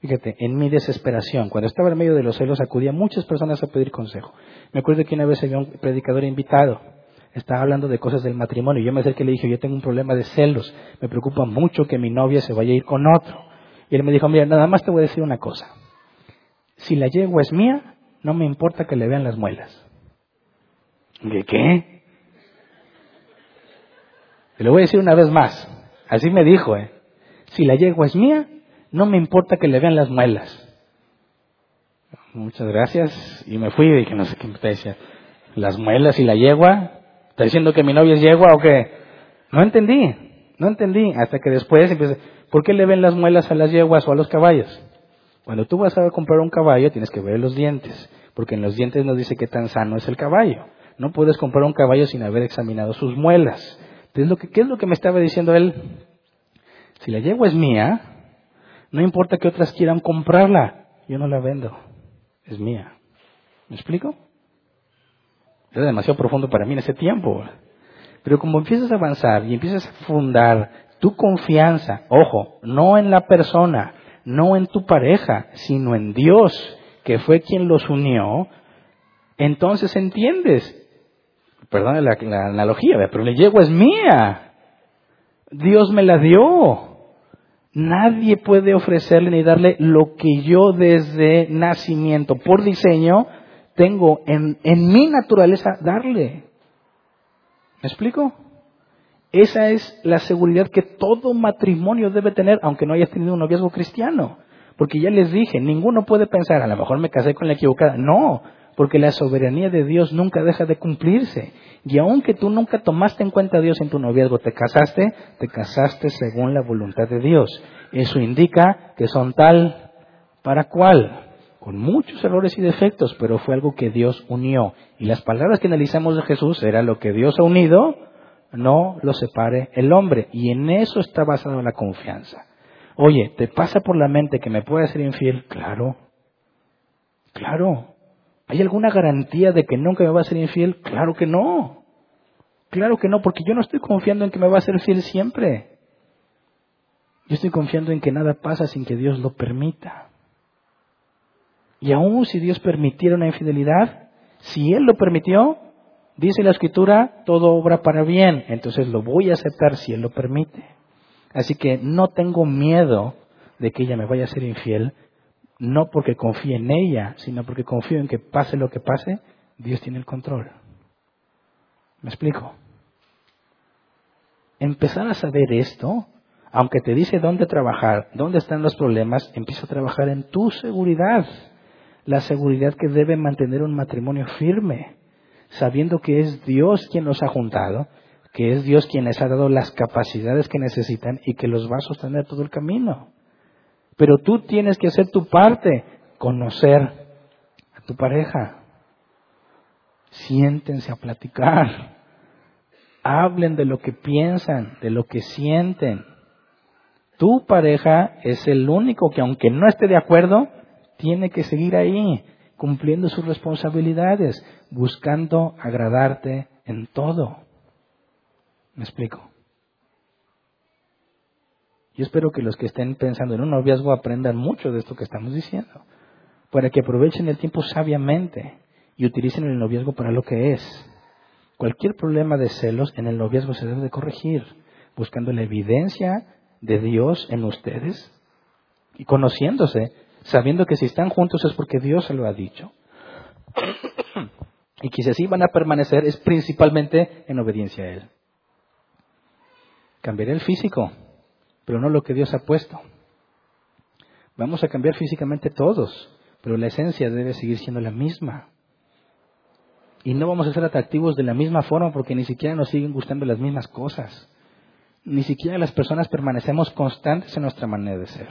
Fíjate, en mi desesperación, cuando estaba en medio de los celos, acudía a muchas personas a pedir consejo. Me acuerdo que una vez había un predicador invitado, estaba hablando de cosas del matrimonio, yo me acerqué y le dije, yo tengo un problema de celos, me preocupa mucho que mi novia se vaya a ir con otro. Y él me dijo, mira, nada más te voy a decir una cosa. Si la yegua es mía, no me importa que le vean las muelas. ¿De qué? Te lo voy a decir una vez más. Así me dijo, ¿eh? Si la yegua es mía, no me importa que le vean las muelas. muchas gracias. Y me fui y dije, no sé qué me decía. Las muelas y la yegua. ¿Está diciendo que mi novia es yegua o qué? No entendí, no entendí. Hasta que después empecé, ¿por qué le ven las muelas a las yeguas o a los caballos? Cuando tú vas a comprar un caballo tienes que ver los dientes, porque en los dientes nos dice qué tan sano es el caballo. No puedes comprar un caballo sin haber examinado sus muelas. ¿qué es lo que me estaba diciendo él? Si la yegua es mía, no importa que otras quieran comprarla, yo no la vendo, es mía. ¿Me explico? Era demasiado profundo para mí en ese tiempo. Pero como empiezas a avanzar y empiezas a fundar tu confianza, ojo, no en la persona, no en tu pareja, sino en Dios, que fue quien los unió, entonces entiendes. Perdón la, analogía, pero la yegua es mía. Dios me la dio. Nadie puede ofrecerle ni darle lo que yo desde nacimiento, por diseño, tengo en, en mi naturaleza darle. ¿Me explico? Esa es la seguridad que todo matrimonio debe tener, aunque no hayas tenido un noviazgo cristiano. Porque ya les dije, ninguno puede pensar, a lo mejor me casé con la equivocada. No, porque la soberanía de Dios nunca deja de cumplirse. Y aunque tú nunca tomaste en cuenta a Dios en tu noviazgo, te casaste, te casaste según la voluntad de Dios. Eso indica que son tal para cual, con muchos errores y defectos, pero fue algo que Dios unió. Y las palabras que analizamos de Jesús era lo que Dios ha unido, no lo separe el hombre. Y en eso está basada la confianza. Oye, ¿te pasa por la mente que me puede ser infiel? Claro. Claro. ¿Hay alguna garantía de que nunca me va a ser infiel? Claro que no. Claro que no, porque yo no estoy confiando en que me va a ser fiel siempre. Yo estoy confiando en que nada pasa sin que Dios lo permita. Y aún si Dios permitiera una infidelidad, si Él lo permitió, Dice la escritura, todo obra para bien, entonces lo voy a aceptar si Él lo permite. Así que no tengo miedo de que ella me vaya a ser infiel, no porque confíe en ella, sino porque confío en que pase lo que pase, Dios tiene el control. ¿Me explico? Empezar a saber esto, aunque te dice dónde trabajar, dónde están los problemas, empieza a trabajar en tu seguridad, la seguridad que debe mantener un matrimonio firme sabiendo que es Dios quien los ha juntado, que es Dios quien les ha dado las capacidades que necesitan y que los va a sostener todo el camino. Pero tú tienes que hacer tu parte, conocer a tu pareja. Siéntense a platicar. Hablen de lo que piensan, de lo que sienten. Tu pareja es el único que aunque no esté de acuerdo, tiene que seguir ahí cumpliendo sus responsabilidades, buscando agradarte en todo. ¿Me explico? Yo espero que los que estén pensando en un noviazgo aprendan mucho de esto que estamos diciendo, para que aprovechen el tiempo sabiamente y utilicen el noviazgo para lo que es. Cualquier problema de celos en el noviazgo se debe de corregir, buscando la evidencia de Dios en ustedes y conociéndose sabiendo que si están juntos es porque Dios se lo ha dicho. y que si así van a permanecer es principalmente en obediencia a Él. Cambiaré el físico, pero no lo que Dios ha puesto. Vamos a cambiar físicamente todos, pero la esencia debe seguir siendo la misma. Y no vamos a ser atractivos de la misma forma porque ni siquiera nos siguen gustando las mismas cosas. Ni siquiera las personas permanecemos constantes en nuestra manera de ser.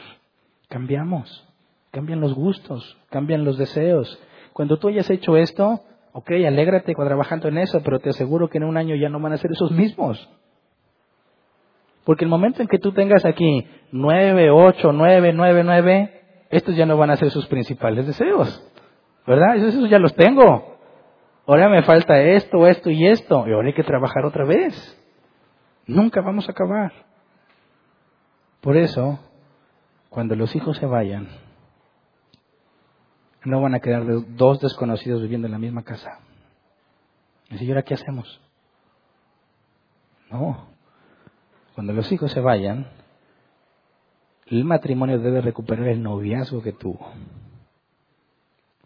Cambiamos. Cambian los gustos, cambian los deseos. Cuando tú hayas hecho esto, ok, alégrate trabajando en eso, pero te aseguro que en un año ya no van a ser esos mismos. Porque el momento en que tú tengas aquí nueve, ocho, nueve, nueve, nueve, estos ya no van a ser sus principales deseos. ¿Verdad? Esos ya los tengo. Ahora me falta esto, esto y esto. Y ahora hay que trabajar otra vez. Nunca vamos a acabar. Por eso, cuando los hijos se vayan, no van a quedar dos desconocidos viviendo en la misma casa. ¿Y ahora qué hacemos? No. Cuando los hijos se vayan, el matrimonio debe recuperar el noviazgo que tuvo.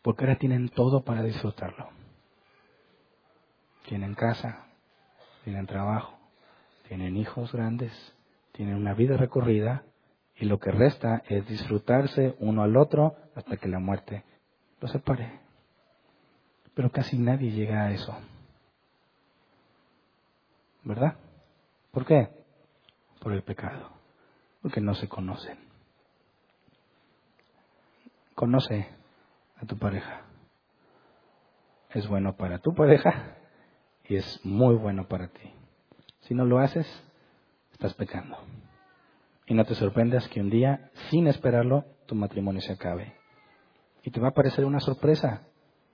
Porque ahora tienen todo para disfrutarlo. Tienen casa, tienen trabajo, tienen hijos grandes, tienen una vida recorrida y lo que resta es disfrutarse uno al otro hasta que la muerte lo separe. Pero casi nadie llega a eso. ¿Verdad? ¿Por qué? Por el pecado. Porque no se conocen. Conoce a tu pareja. Es bueno para tu pareja y es muy bueno para ti. Si no lo haces, estás pecando. Y no te sorprendas que un día, sin esperarlo, tu matrimonio se acabe. Y te va a parecer una sorpresa,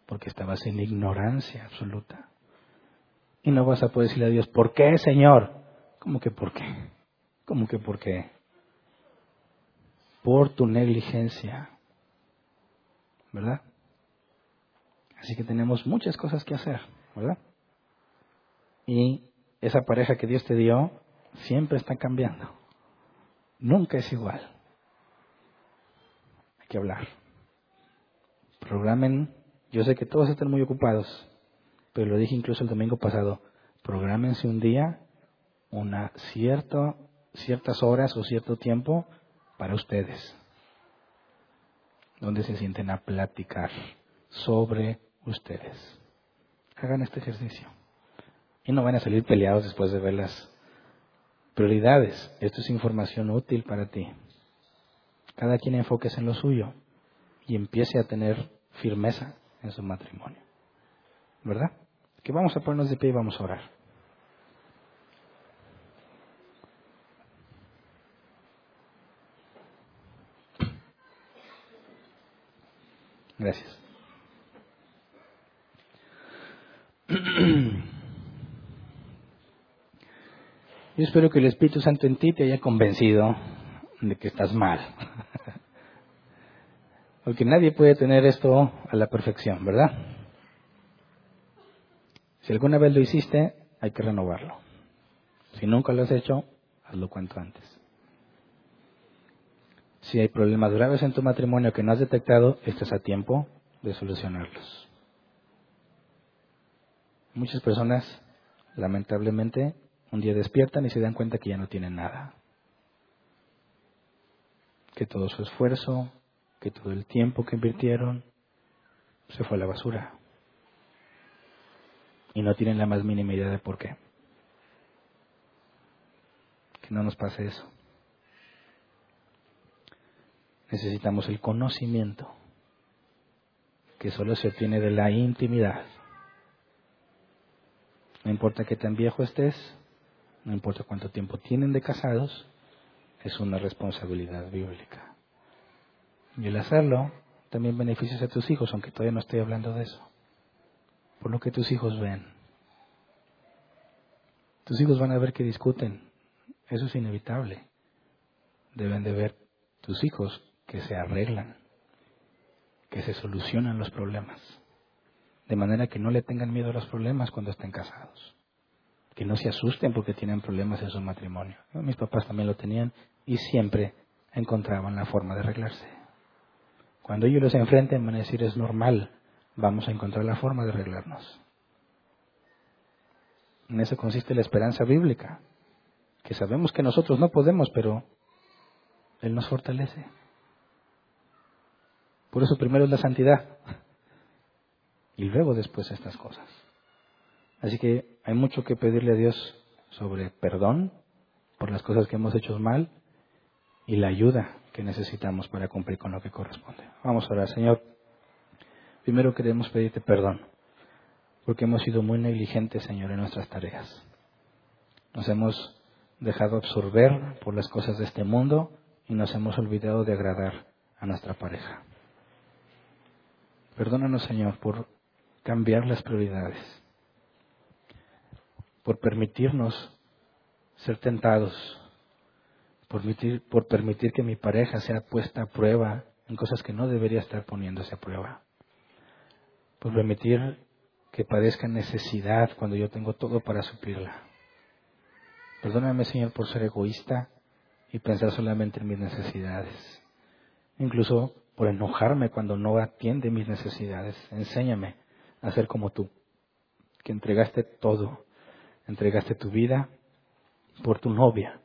porque estabas en ignorancia absoluta. Y no vas a poder decirle a Dios, ¿por qué, Señor? ¿Cómo que por qué? ¿Cómo que por qué? Por tu negligencia. ¿Verdad? Así que tenemos muchas cosas que hacer, ¿verdad? Y esa pareja que Dios te dio siempre está cambiando. Nunca es igual. Hay que hablar. Programen, yo sé que todos están muy ocupados, pero lo dije incluso el domingo pasado, programense un día, una cierta, ciertas horas o cierto tiempo para ustedes, donde se sienten a platicar sobre ustedes. Hagan este ejercicio. Y no van a salir peleados después de ver las prioridades. Esto es información útil para ti. Cada quien enfóquese en lo suyo y empiece a tener firmeza en su matrimonio. ¿Verdad? Que vamos a ponernos de pie y vamos a orar. Gracias. Yo espero que el Espíritu Santo en ti te haya convencido de que estás mal. Porque nadie puede tener esto a la perfección, ¿verdad? Si alguna vez lo hiciste, hay que renovarlo. Si nunca lo has hecho, hazlo cuanto antes. Si hay problemas graves en tu matrimonio que no has detectado, estás a tiempo de solucionarlos. Muchas personas, lamentablemente, un día despiertan y se dan cuenta que ya no tienen nada. Que todo su esfuerzo, que todo el tiempo que invirtieron se fue a la basura. Y no tienen la más mínima idea de por qué. Que no nos pase eso. Necesitamos el conocimiento que solo se obtiene de la intimidad. No importa que tan viejo estés, no importa cuánto tiempo tienen de casados, es una responsabilidad bíblica. Y el hacerlo también beneficias a tus hijos, aunque todavía no estoy hablando de eso. Por lo que tus hijos ven. Tus hijos van a ver que discuten. Eso es inevitable. Deben de ver tus hijos que se arreglan, que se solucionan los problemas. De manera que no le tengan miedo a los problemas cuando estén casados que no se asusten porque tienen problemas en su matrimonio. Mis papás también lo tenían y siempre encontraban la forma de arreglarse. Cuando ellos los enfrenten van a decir es normal, vamos a encontrar la forma de arreglarnos. En eso consiste la esperanza bíblica, que sabemos que nosotros no podemos, pero Él nos fortalece. Por eso primero es la santidad y luego después estas cosas. Así que hay mucho que pedirle a Dios sobre perdón por las cosas que hemos hecho mal y la ayuda que necesitamos para cumplir con lo que corresponde. Vamos a orar, Señor. Primero queremos pedirte perdón porque hemos sido muy negligentes, Señor, en nuestras tareas. Nos hemos dejado absorber por las cosas de este mundo y nos hemos olvidado de agradar a nuestra pareja. Perdónanos, Señor, por cambiar las prioridades por permitirnos ser tentados, por permitir, por permitir que mi pareja sea puesta a prueba en cosas que no debería estar poniéndose a prueba, por permitir que padezca necesidad cuando yo tengo todo para suplirla. Perdóname, Señor, por ser egoísta y pensar solamente en mis necesidades. Incluso por enojarme cuando no atiende mis necesidades. Enséñame a ser como tú, que entregaste todo entregaste tu vida por tu novia,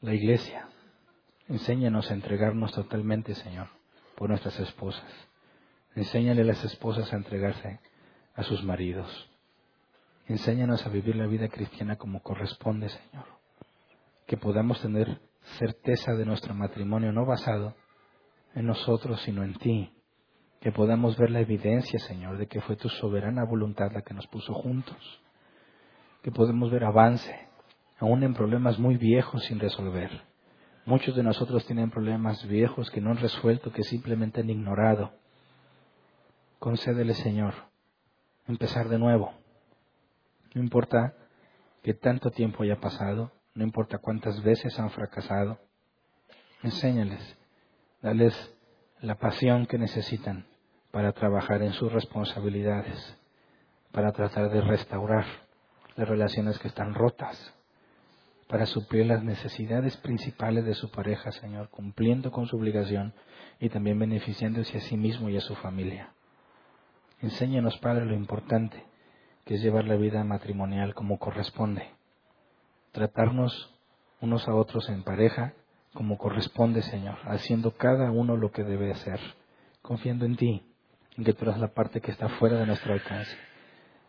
la iglesia. Enséñanos a entregarnos totalmente, Señor, por nuestras esposas. Enséñale a las esposas a entregarse a sus maridos. Enséñanos a vivir la vida cristiana como corresponde, Señor. Que podamos tener certeza de nuestro matrimonio no basado en nosotros, sino en ti. Que podamos ver la evidencia, Señor, de que fue tu soberana voluntad la que nos puso juntos. Que podemos ver avance, aún en problemas muy viejos sin resolver. Muchos de nosotros tienen problemas viejos que no han resuelto, que simplemente han ignorado. Concédele, Señor, empezar de nuevo. No importa que tanto tiempo haya pasado, no importa cuántas veces han fracasado, enséñales, dales la pasión que necesitan para trabajar en sus responsabilidades, para tratar de restaurar las relaciones que están rotas, para suplir las necesidades principales de su pareja, Señor, cumpliendo con su obligación y también beneficiándose a sí mismo y a su familia. Enséñanos, Padre, lo importante que es llevar la vida matrimonial como corresponde, tratarnos unos a otros en pareja como corresponde, Señor, haciendo cada uno lo que debe hacer, confiando en ti, en que tú eres la parte que está fuera de nuestro alcance,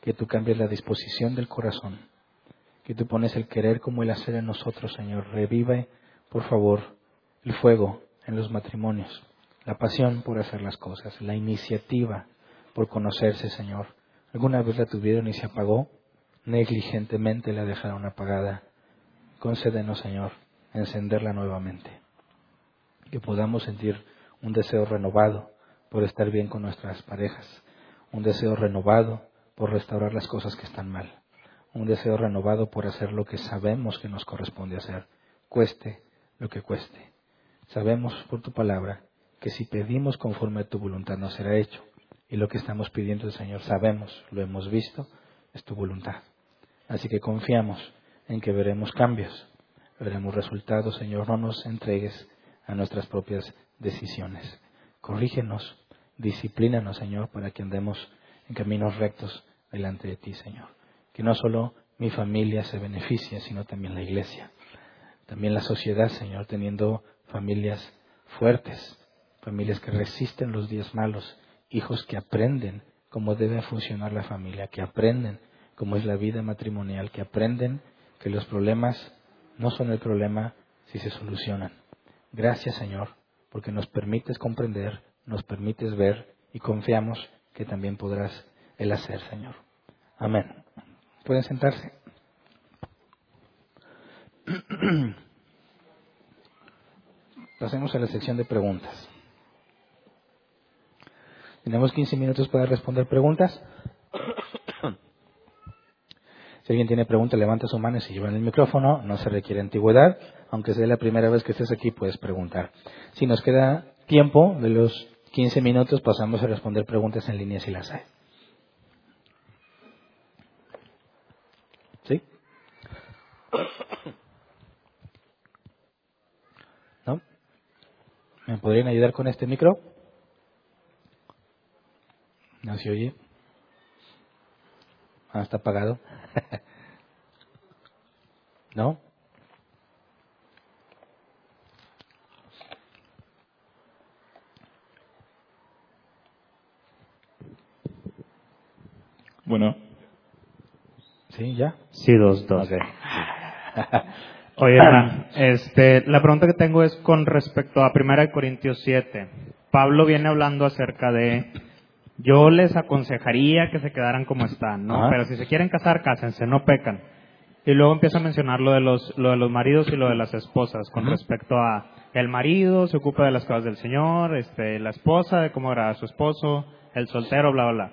que tú cambies la disposición del corazón que tú pones el querer como el hacer en nosotros, Señor. Revive, por favor, el fuego en los matrimonios, la pasión por hacer las cosas, la iniciativa por conocerse, Señor. ¿Alguna vez la tuvieron y se apagó? Negligentemente la dejaron apagada. Concédenos, Señor, encenderla nuevamente. Que podamos sentir un deseo renovado por estar bien con nuestras parejas, un deseo renovado por restaurar las cosas que están mal un deseo renovado por hacer lo que sabemos que nos corresponde hacer, cueste lo que cueste. Sabemos por tu palabra que si pedimos conforme a tu voluntad no será hecho. Y lo que estamos pidiendo al Señor, sabemos, lo hemos visto, es tu voluntad. Así que confiamos en que veremos cambios, veremos resultados, Señor. No nos entregues a nuestras propias decisiones. Corrígenos, disciplínanos, Señor, para que andemos en caminos rectos delante de ti, Señor que no solo mi familia se beneficie, sino también la iglesia. También la sociedad, Señor, teniendo familias fuertes, familias que resisten los días malos, hijos que aprenden cómo debe funcionar la familia, que aprenden cómo es la vida matrimonial, que aprenden que los problemas no son el problema si se solucionan. Gracias, Señor, porque nos permites comprender, nos permites ver y confiamos que también podrás el hacer, Señor. Amén. Pueden sentarse. *clears throat* Pasemos a la sección de preguntas. Tenemos 15 minutos para responder preguntas. *clears throat* Si alguien tiene preguntas, levanta su mano y se lleva el micrófono. No se requiere antigüedad. Aunque sea la primera vez que estés aquí, puedes preguntar. Si nos queda tiempo de los 15 minutos, pasamos a responder preguntas en línea si las hay. ¿Sí? ¿No? ¿Me podrían ayudar con este micro? ¿No se oye? Ah, está apagado. *laughs* ¿No? Bueno. ¿Sí? ¿Ya? Sí, dos, dos. *laughs* Oye, este, la pregunta que tengo es con respecto a 1 Corintios 7. Pablo viene hablando acerca de, yo les aconsejaría que se quedaran como están, ¿no? Pero si se quieren casar, cásense, no pecan. Y luego empieza a mencionar lo de los, lo de los maridos y lo de las esposas, con respecto a el marido se ocupa de las cosas del Señor, este, la esposa de cómo era su esposo, el soltero, bla, bla,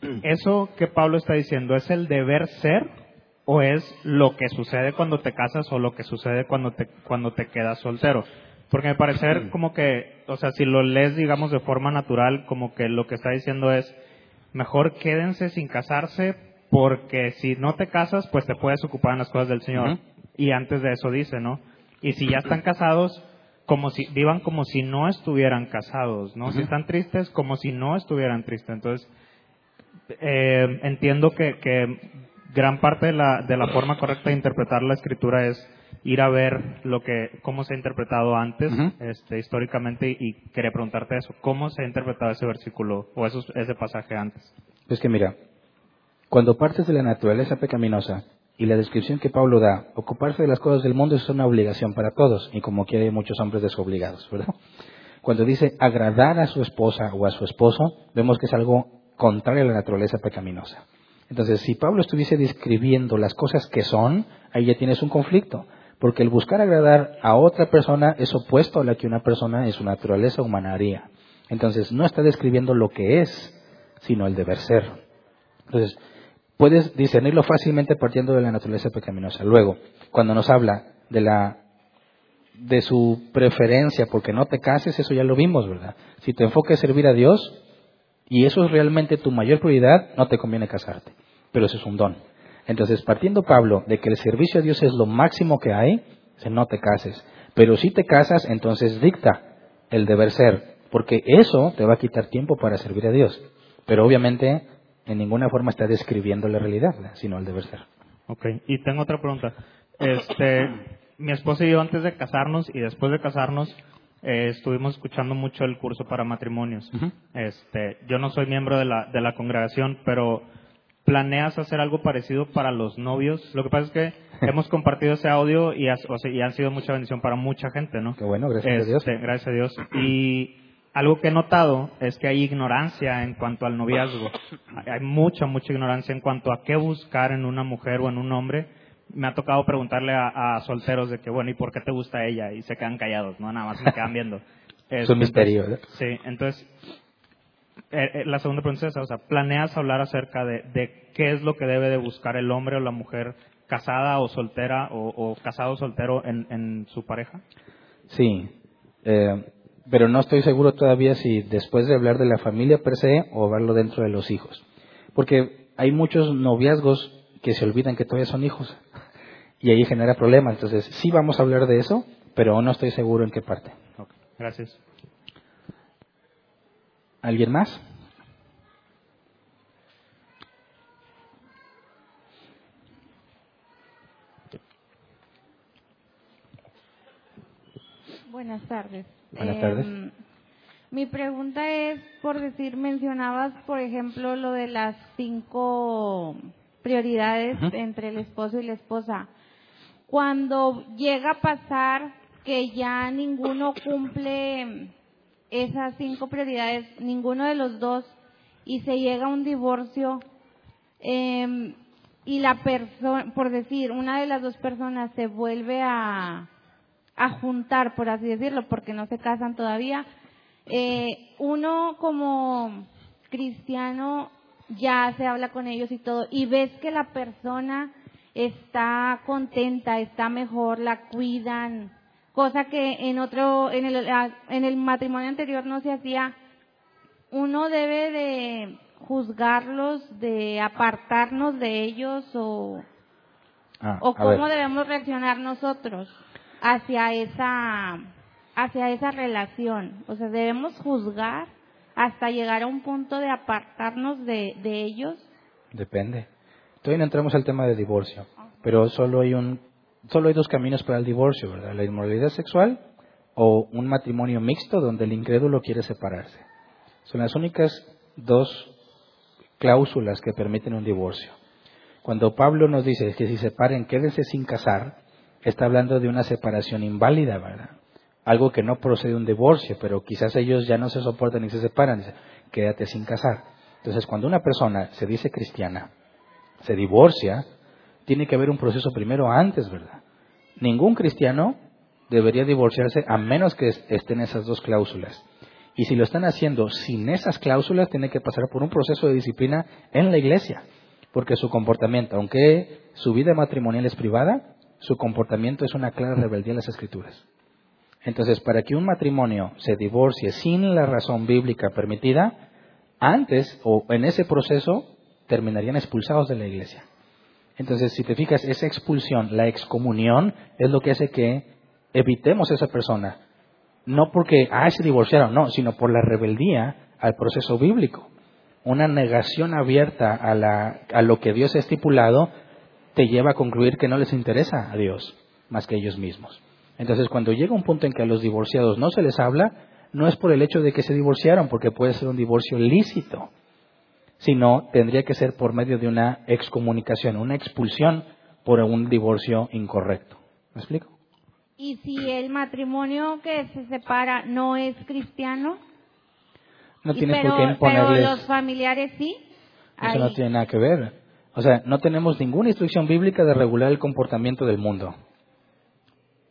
bla. *clears throat* ¿Eso que Pablo está diciendo es el deber ser o es lo que sucede cuando te casas o lo que sucede cuando te, cuando te quedas soltero? Porque me parece como que, o sea, si lo lees, digamos, de forma natural, como que lo que está diciendo es, mejor quédense sin casarse porque si no te casas, pues te puedes ocupar en las cosas del Señor. Y antes de eso dice, ¿no? Y si ya están casados, como si vivan como si no estuvieran casados, ¿no? Si están tristes, como si no estuvieran tristes. Entonces, eh, entiendo que, que, gran parte de la, de la forma correcta de interpretar la escritura es ir a ver lo que cómo se ha interpretado antes este, históricamente y quería preguntarte eso cómo se ha interpretado ese versículo o ese pasaje antes pues que mira cuando partes de la naturaleza pecaminosa y la descripción que Pablo da ocuparse de las cosas del mundo es una obligación para todos y como quiere muchos hombres desobligados verdad cuando dice agradar a su esposa o a su esposo vemos que es algo contrario a la naturaleza pecaminosa entonces, si Pablo estuviese describiendo las cosas que son, ahí ya tienes un conflicto. Porque el buscar agradar a otra persona es opuesto a la que una persona en su naturaleza humana haría. Entonces, no está describiendo lo que es, sino el deber ser. Entonces, puedes discernirlo fácilmente partiendo de la naturaleza pecaminosa. Luego, cuando nos habla de la de su preferencia porque no te cases, eso ya lo vimos, ¿verdad? Si tu enfoque es servir a Dios y eso es realmente tu mayor prioridad, no te conviene casarte. Pero eso es un don. Entonces, partiendo Pablo de que el servicio a Dios es lo máximo que hay, no te cases. Pero si te casas, entonces dicta el deber ser, porque eso te va a quitar tiempo para servir a Dios. Pero obviamente en ninguna forma está describiendo la realidad, sino el deber ser. Ok, y tengo otra pregunta. Este, mi esposa y yo antes de casarnos y después de casarnos eh, estuvimos escuchando mucho el curso para matrimonios. Este, yo no soy miembro de la, de la congregación, pero ¿Planeas hacer algo parecido para los novios? Lo que pasa es que *laughs* hemos compartido ese audio y, y han sido mucha bendición para mucha gente, ¿no? Qué bueno, gracias a Dios. Este, gracias a Dios. Y algo que he notado es que hay ignorancia en cuanto al noviazgo. *laughs* Hay mucha, mucha ignorancia en cuanto a qué buscar en una mujer o en un hombre. Me ha tocado preguntarle a, solteros de que, bueno, ¿y por qué te gusta ella? Y se quedan callados, ¿no? Nada más me quedan viendo. *laughs* es un misterio, ¿verdad? Sí, entonces eh, eh, la segunda pregunta es o sea, ¿planeas hablar acerca de, qué es lo que debe de buscar el hombre o la mujer casada o soltera o, casado o soltero en, su pareja? Sí, eh, pero no estoy seguro todavía si después de hablar de la familia per se o verlo dentro de los hijos. Porque hay muchos noviazgos que se olvidan que todavía son hijos y ahí genera problemas. Entonces, sí vamos a hablar de eso, pero no estoy seguro en qué parte. Gracias. ¿Alguien más? Buenas tardes. Buenas tardes. Em, mi pregunta es, por decir, mencionabas, por ejemplo, lo de las cinco prioridades entre el esposo y la esposa. Cuando llega a pasar que ya ninguno cumple esas cinco prioridades, ninguno de los dos, y se llega a un divorcio, em, y la persona, por decir, una de las dos personas se vuelve a, a juntar, por así decirlo, porque no se casan todavía, eh, uno como cristiano ya se habla con ellos y todo, y ves que la persona está contenta, está mejor, la cuidan, cosa que en otro, en el, en el matrimonio anterior no se hacía. Uno debe de juzgarlos, de apartarnos de ellos o, ah, o cómo debemos reaccionar nosotros hacia esa, hacia esa relación. O sea, debemos juzgar hasta llegar a un punto de apartarnos de, ellos. Depende. Todavía no entramos al tema de divorcio, pero solo hay un solo hay dos caminos para el divorcio, ¿verdad? La inmoralidad sexual o un matrimonio mixto donde el incrédulo quiere separarse. Son las únicas dos cláusulas que permiten un divorcio. Cuando Pablo nos dice que si separen, quédense sin casar, está hablando de una separación inválida, ¿verdad? Algo que no procede de un divorcio, pero quizás ellos ya no se soportan y se separan, dice, quédate sin casar. Entonces, cuando una persona se dice cristiana, se divorcia, tiene que haber un proceso primero antes, ¿verdad? Ningún cristiano debería divorciarse a menos que estén esas dos cláusulas. Y si lo están haciendo sin esas cláusulas, tiene que pasar por un proceso de disciplina en la iglesia, porque su comportamiento, aunque su vida matrimonial es privada, su comportamiento es una clara rebeldía a las escrituras. Entonces, para que un matrimonio se divorcie sin la razón bíblica permitida, antes o en ese proceso terminarían expulsados de la iglesia. Entonces, si te fijas, esa expulsión, la excomunión, es lo que hace que evitemos a esa persona. No porque, ah, se divorciaron, no, sino por la rebeldía al proceso bíblico. Una negación abierta a, la, a lo que Dios ha estipulado te lleva a concluir que no les interesa a Dios. más que ellos mismos. Entonces, cuando llega un punto en que a los divorciados no se les habla, no es por el hecho de que se divorciaron, porque puede ser un divorcio lícito, sino tendría que ser por medio de una excomunicación, una expulsión por un divorcio incorrecto. ¿Me explico? ¿Y si el matrimonio que se separa no es cristiano? No tienes por qué imponerles... Pero los familiares sí. Eso no tiene nada que ver. O sea, no tenemos ninguna instrucción bíblica de regular el comportamiento del mundo.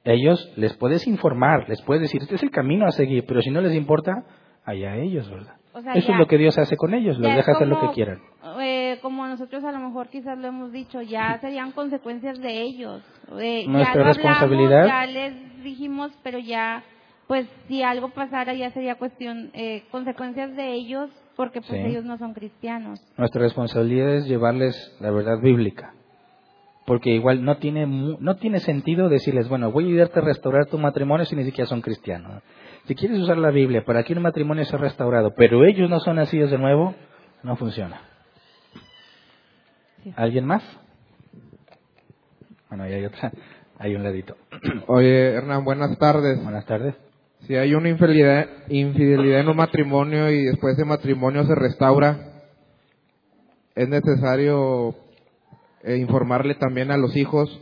Ellos les puedes informar, les puedes decir, este es el camino a seguir, pero si no les importa, allá ellos, ¿verdad? Eso es lo que Dios hace con ellos, los deja hacer lo que quieran. Eh, como nosotros a lo mejor quizás lo hemos dicho, ya serían consecuencias de ellos. Eh, Nuestra responsabilidad. ya les dijimos, pero ya, pues si algo pasara ya sería cuestión, eh, consecuencias de ellos, porque pues ellos no son cristianos. Nuestra responsabilidad es llevarles la verdad bíblica. Porque igual no tiene, no tiene sentido decirles, bueno, voy a ayudarte a restaurar tu matrimonio si ni siquiera son cristianos. Si quieres usar la Biblia para que un matrimonio sea restaurado, pero ellos no son nacidos de nuevo, no funciona. ¿Alguien más? Bueno, ahí hay otra, hay un ladito. *clears throat* Oye, Hernán, buenas tardes. Buenas tardes. Si hay una infidelidad, infidelidad en un matrimonio y después de matrimonio se restaura, es necesario eh, informarle también a los hijos.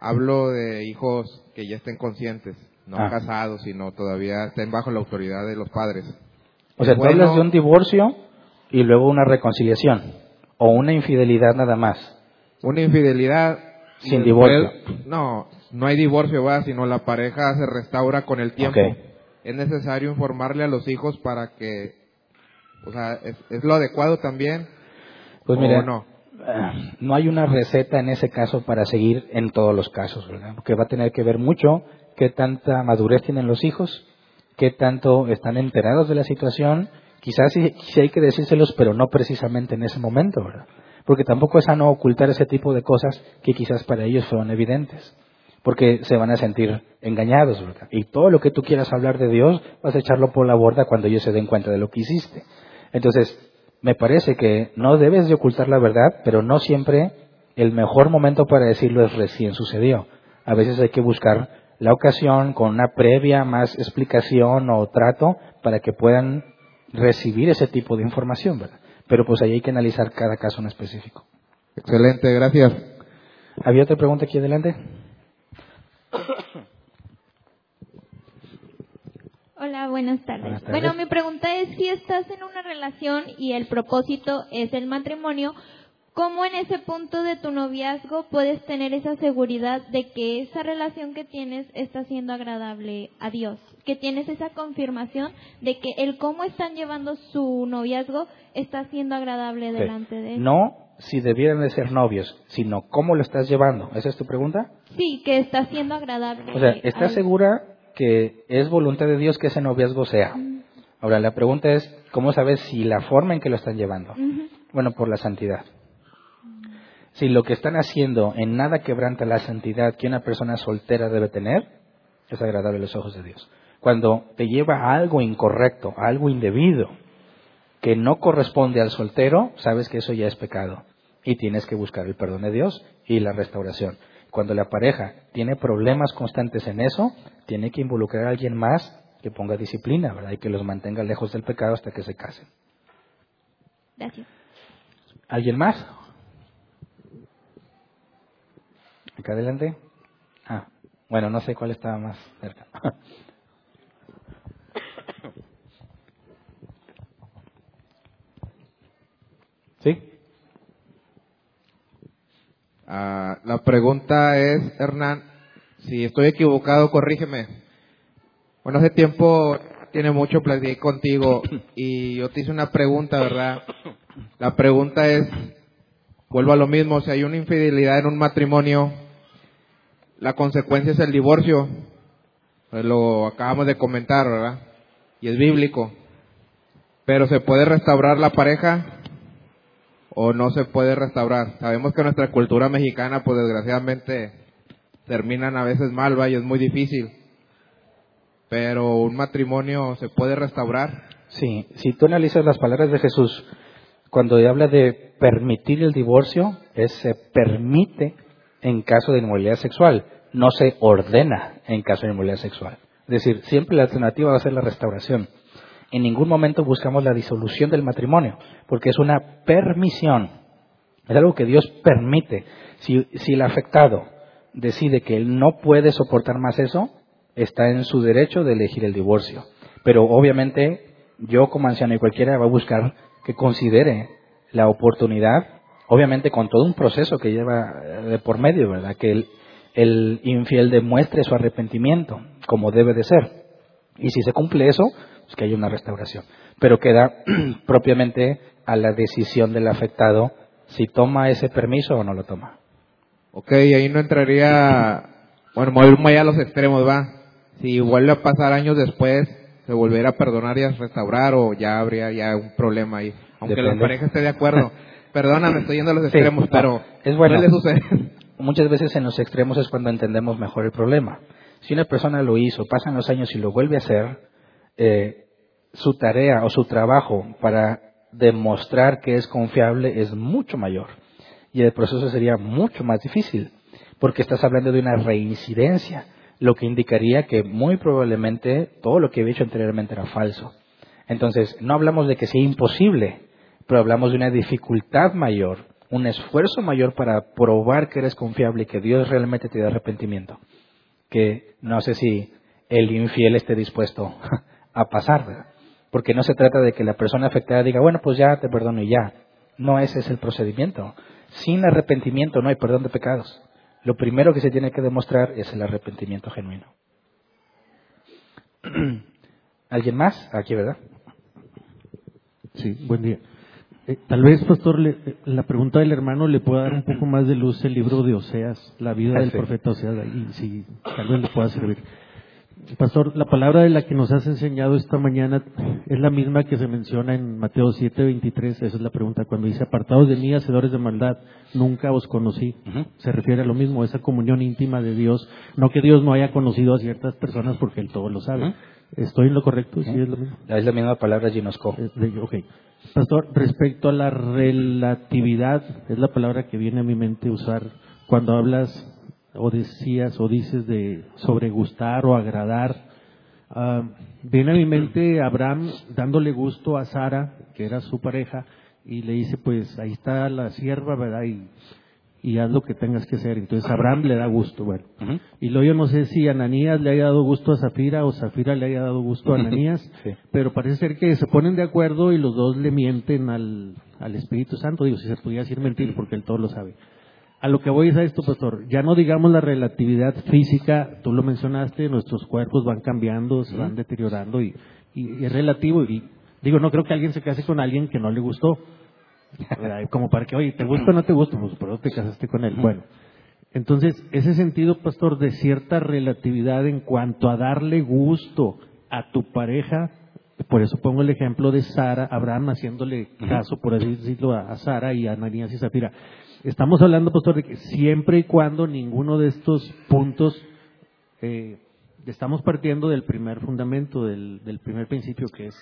Hablo de hijos que ya estén conscientes no ah. casados, sino todavía estén bajo la autoridad de los padres. O sea, tú hablas de un divorcio y luego una reconciliación, o una infidelidad nada más. Una infidelidad. Sin divorcio. No, no hay divorcio, ¿va? sino la pareja se restaura con el tiempo. Es necesario informarle a los hijos para que, o sea, es, lo adecuado también. Pues mira, no? No hay una receta en ese caso para seguir en todos los casos, ¿verdad? Porque va a tener que ver mucho qué tanta madurez tienen los hijos, qué tanto están enterados de la situación. Quizás sí, hay que decírselos, pero no precisamente en ese momento, ¿verdad? Porque tampoco es sano ocultar ese tipo de cosas que quizás para ellos fueron evidentes, porque se van a sentir engañados, ¿verdad? Y todo lo que tú quieras hablar de Dios, vas a echarlo por la borda cuando ellos se den cuenta de lo que hiciste. Entonces, me parece que no debes de ocultar la verdad, pero no siempre el mejor momento para decirlo es recién sucedió. A veces hay que buscar la ocasión con una previa más explicación o trato para que puedan recibir ese tipo de información, ¿verdad? Pero pues ahí hay que analizar cada caso en específico. Excelente, gracias. ¿Había otra pregunta aquí adelante? *coughs* Hola, buenas tardes. buenas tardes. Bueno, mi pregunta es si estás en una relación y el propósito es el matrimonio, ¿Cómo en ese punto de tu noviazgo puedes tener esa seguridad de que esa relación que tienes está siendo agradable a Dios? Que tienes esa confirmación de que el cómo están llevando su noviazgo está siendo agradable delante de él. No si debieran de ser novios, sino cómo lo estás llevando. ¿Esa es tu pregunta? Sí, que está siendo agradable. O sea, ¿estás segura que es voluntad de Dios que ese noviazgo sea? Ahora, la pregunta es, ¿cómo sabes si la forma en que lo están llevando? Bueno, por la santidad. Si lo que están haciendo en nada quebranta la santidad que una persona soltera debe tener, es agradable a los ojos de Dios. Cuando te lleva a algo incorrecto, a algo indebido, que no corresponde al soltero, sabes que eso ya es pecado. Y tienes que buscar el perdón de Dios y la restauración. Cuando la pareja tiene problemas constantes en eso, tiene que involucrar a alguien más que ponga disciplina, ¿verdad? Y que los mantenga lejos del pecado hasta que se casen. Gracias. ¿Alguien más? Acá adelante. Ah, bueno, no sé cuál estaba más cerca. *laughs* ¿Sí? Ah, la pregunta es, Hernán, si estoy equivocado, corrígeme. Bueno, hace tiempo, tiene mucho, platiqué contigo y yo te hice una pregunta, ¿verdad? La pregunta es, vuelvo a lo mismo, si hay una infidelidad en un matrimonio, la consecuencia es el divorcio. Pues lo acabamos de comentar, ¿verdad? Y es bíblico. Pero ¿se puede restaurar la pareja o no se puede restaurar? Sabemos que nuestra cultura mexicana, pues desgraciadamente, terminan a veces mal, ¿va? Y es muy difícil. Pero un matrimonio se puede restaurar. Sí, si tú analizas las palabras de Jesús, cuando habla de permitir el divorcio, es se permite en caso de inmoralidad sexual, no se ordena en caso de inmoralidad sexual. Es decir, siempre la alternativa va a ser la restauración. En ningún momento buscamos la disolución del matrimonio, porque es una permisión. Es algo que Dios permite. Si, si el afectado decide que él no puede soportar más eso, está en su derecho de elegir el divorcio. Pero obviamente yo como anciano y cualquiera va a buscar que considere la oportunidad, obviamente con todo un proceso que lleva de por medio, ¿verdad? Que el, el infiel demuestre su arrepentimiento, como debe de ser. Y si se cumple eso, pues que haya una restauración. Pero queda *clears throat* propiamente a la decisión del afectado si toma ese permiso o no lo toma. Ok, ahí no entraría, bueno, muy a los extremos, va. Si vuelve a pasar años después, se volverá a perdonar y a restaurar o ya habría ya un problema ahí. Aunque la pareja esté de acuerdo. *laughs* Perdóname, estoy yendo a los extremos, pero es bueno. *laughs* Muchas veces en los extremos es cuando entendemos mejor el problema. Si una persona lo hizo, pasan los años y lo vuelve a hacer, eh, su tarea o su trabajo para demostrar que es confiable es mucho mayor. Y el proceso sería mucho más difícil, porque estás hablando de una reincidencia, lo que indicaría que muy probablemente todo lo que había hecho anteriormente era falso. Entonces, no hablamos de que sea imposible, pero hablamos de una dificultad mayor, un esfuerzo mayor para probar que eres confiable y que Dios realmente te da arrepentimiento, que no sé si el infiel esté dispuesto a pasar, ¿verdad? Porque no se trata de que la persona afectada diga, bueno, pues ya te perdono y ya. No ese es el procedimiento. Sin arrepentimiento no hay perdón de pecados. Lo primero que se tiene que demostrar es el arrepentimiento genuino. *clears throat* ¿Alguien más? Aquí, ¿verdad? Sí, buen día. Eh, tal vez, pastor, eh, la pregunta del hermano le pueda dar un poco más de luz el libro de Oseas, la vida del profeta Oseas, y si tal vez le pueda servir. Pastor, la palabra de la que nos has enseñado esta mañana es la misma que se menciona en Mateo 7:23. Esa es la pregunta. Cuando dice, apartados de mí, hacedores de maldad, nunca os conocí. Se refiere a lo mismo, esa comunión íntima de Dios. No que Dios no haya conocido a ciertas personas porque Él todo lo sabe. ¿Estoy en lo correcto? ¿Sí es lo mismo? Es la misma palabra, ginosco. Ok. Pastor, respecto a la relatividad, es la palabra que viene a mi mente usar cuando hablas o decías o dices de sobre gustar o agradar. Ah, viene a mi mente Abraham dándole gusto a Sara, que era su pareja, y le dice, pues ahí está la sierva, ¿verdad? Y, y haz lo que tengas que hacer. Entonces Abraham le da gusto, bueno. Y luego yo no sé si Ananías le haya dado gusto a Zafira o Zafira le haya dado gusto a Ananías, pero parece ser que se ponen de acuerdo y los dos le mienten al, al Espíritu Santo. Digo, si se podía decir mentir porque él todo lo sabe. A lo que voy es a esto, pastor. Ya no digamos la relatividad física, tú lo mencionaste, nuestros cuerpos van cambiando, se van deteriorando y, es relativo. Y digo, no creo que alguien se case con alguien que no le gustó. Como para que, oye, ¿te gusta o no te gusta? Pues por eso te casaste con él. Bueno, entonces, ese sentido, pastor, de cierta relatividad en cuanto a darle gusto a tu pareja, por eso pongo el ejemplo de Sara, Abraham haciéndole caso, por así decirlo, a, Sara y a Ananías y Zafira. Estamos hablando, pastor, de que siempre y cuando ninguno de estos puntos, eh, estamos partiendo del primer fundamento, del, primer principio que es...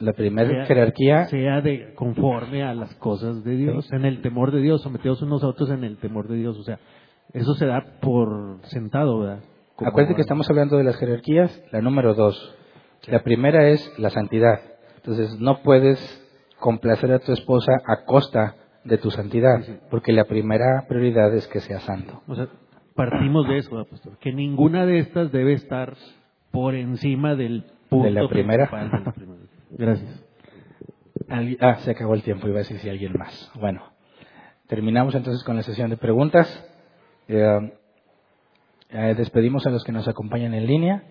La primera jerarquía... Sea de conforme a las cosas de Dios, en el temor de Dios, sometidos unos a otros en el temor de Dios. O sea, eso se da por sentado, ¿verdad? Acuérdate que estamos hablando de las jerarquías, la número dos. La primera es la santidad. Entonces, no puedes complacer a tu esposa a costa de tu santidad, porque la primera prioridad es que sea santo. O sea, partimos de eso, que ninguna de estas debe estar por encima del punto de la primera. Gracias. Ah, se acabó el tiempo, iba a decir si alguien más. Bueno, terminamos entonces con la sesión de preguntas. Eh, eh, despedimos a los que nos acompañan en línea.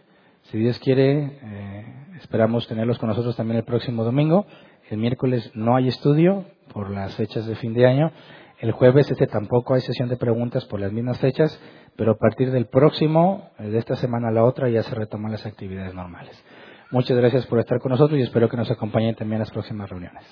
Si Dios quiere, eh, esperamos tenerlos con nosotros también el próximo domingo. El miércoles no hay estudio por las fechas de fin de año. El jueves este tampoco hay sesión de preguntas por las mismas fechas, pero a partir del próximo, eh, de esta semana a la otra, ya se retoman las actividades normales. Muchas gracias por estar con nosotros y espero que nos acompañen también en las próximas reuniones.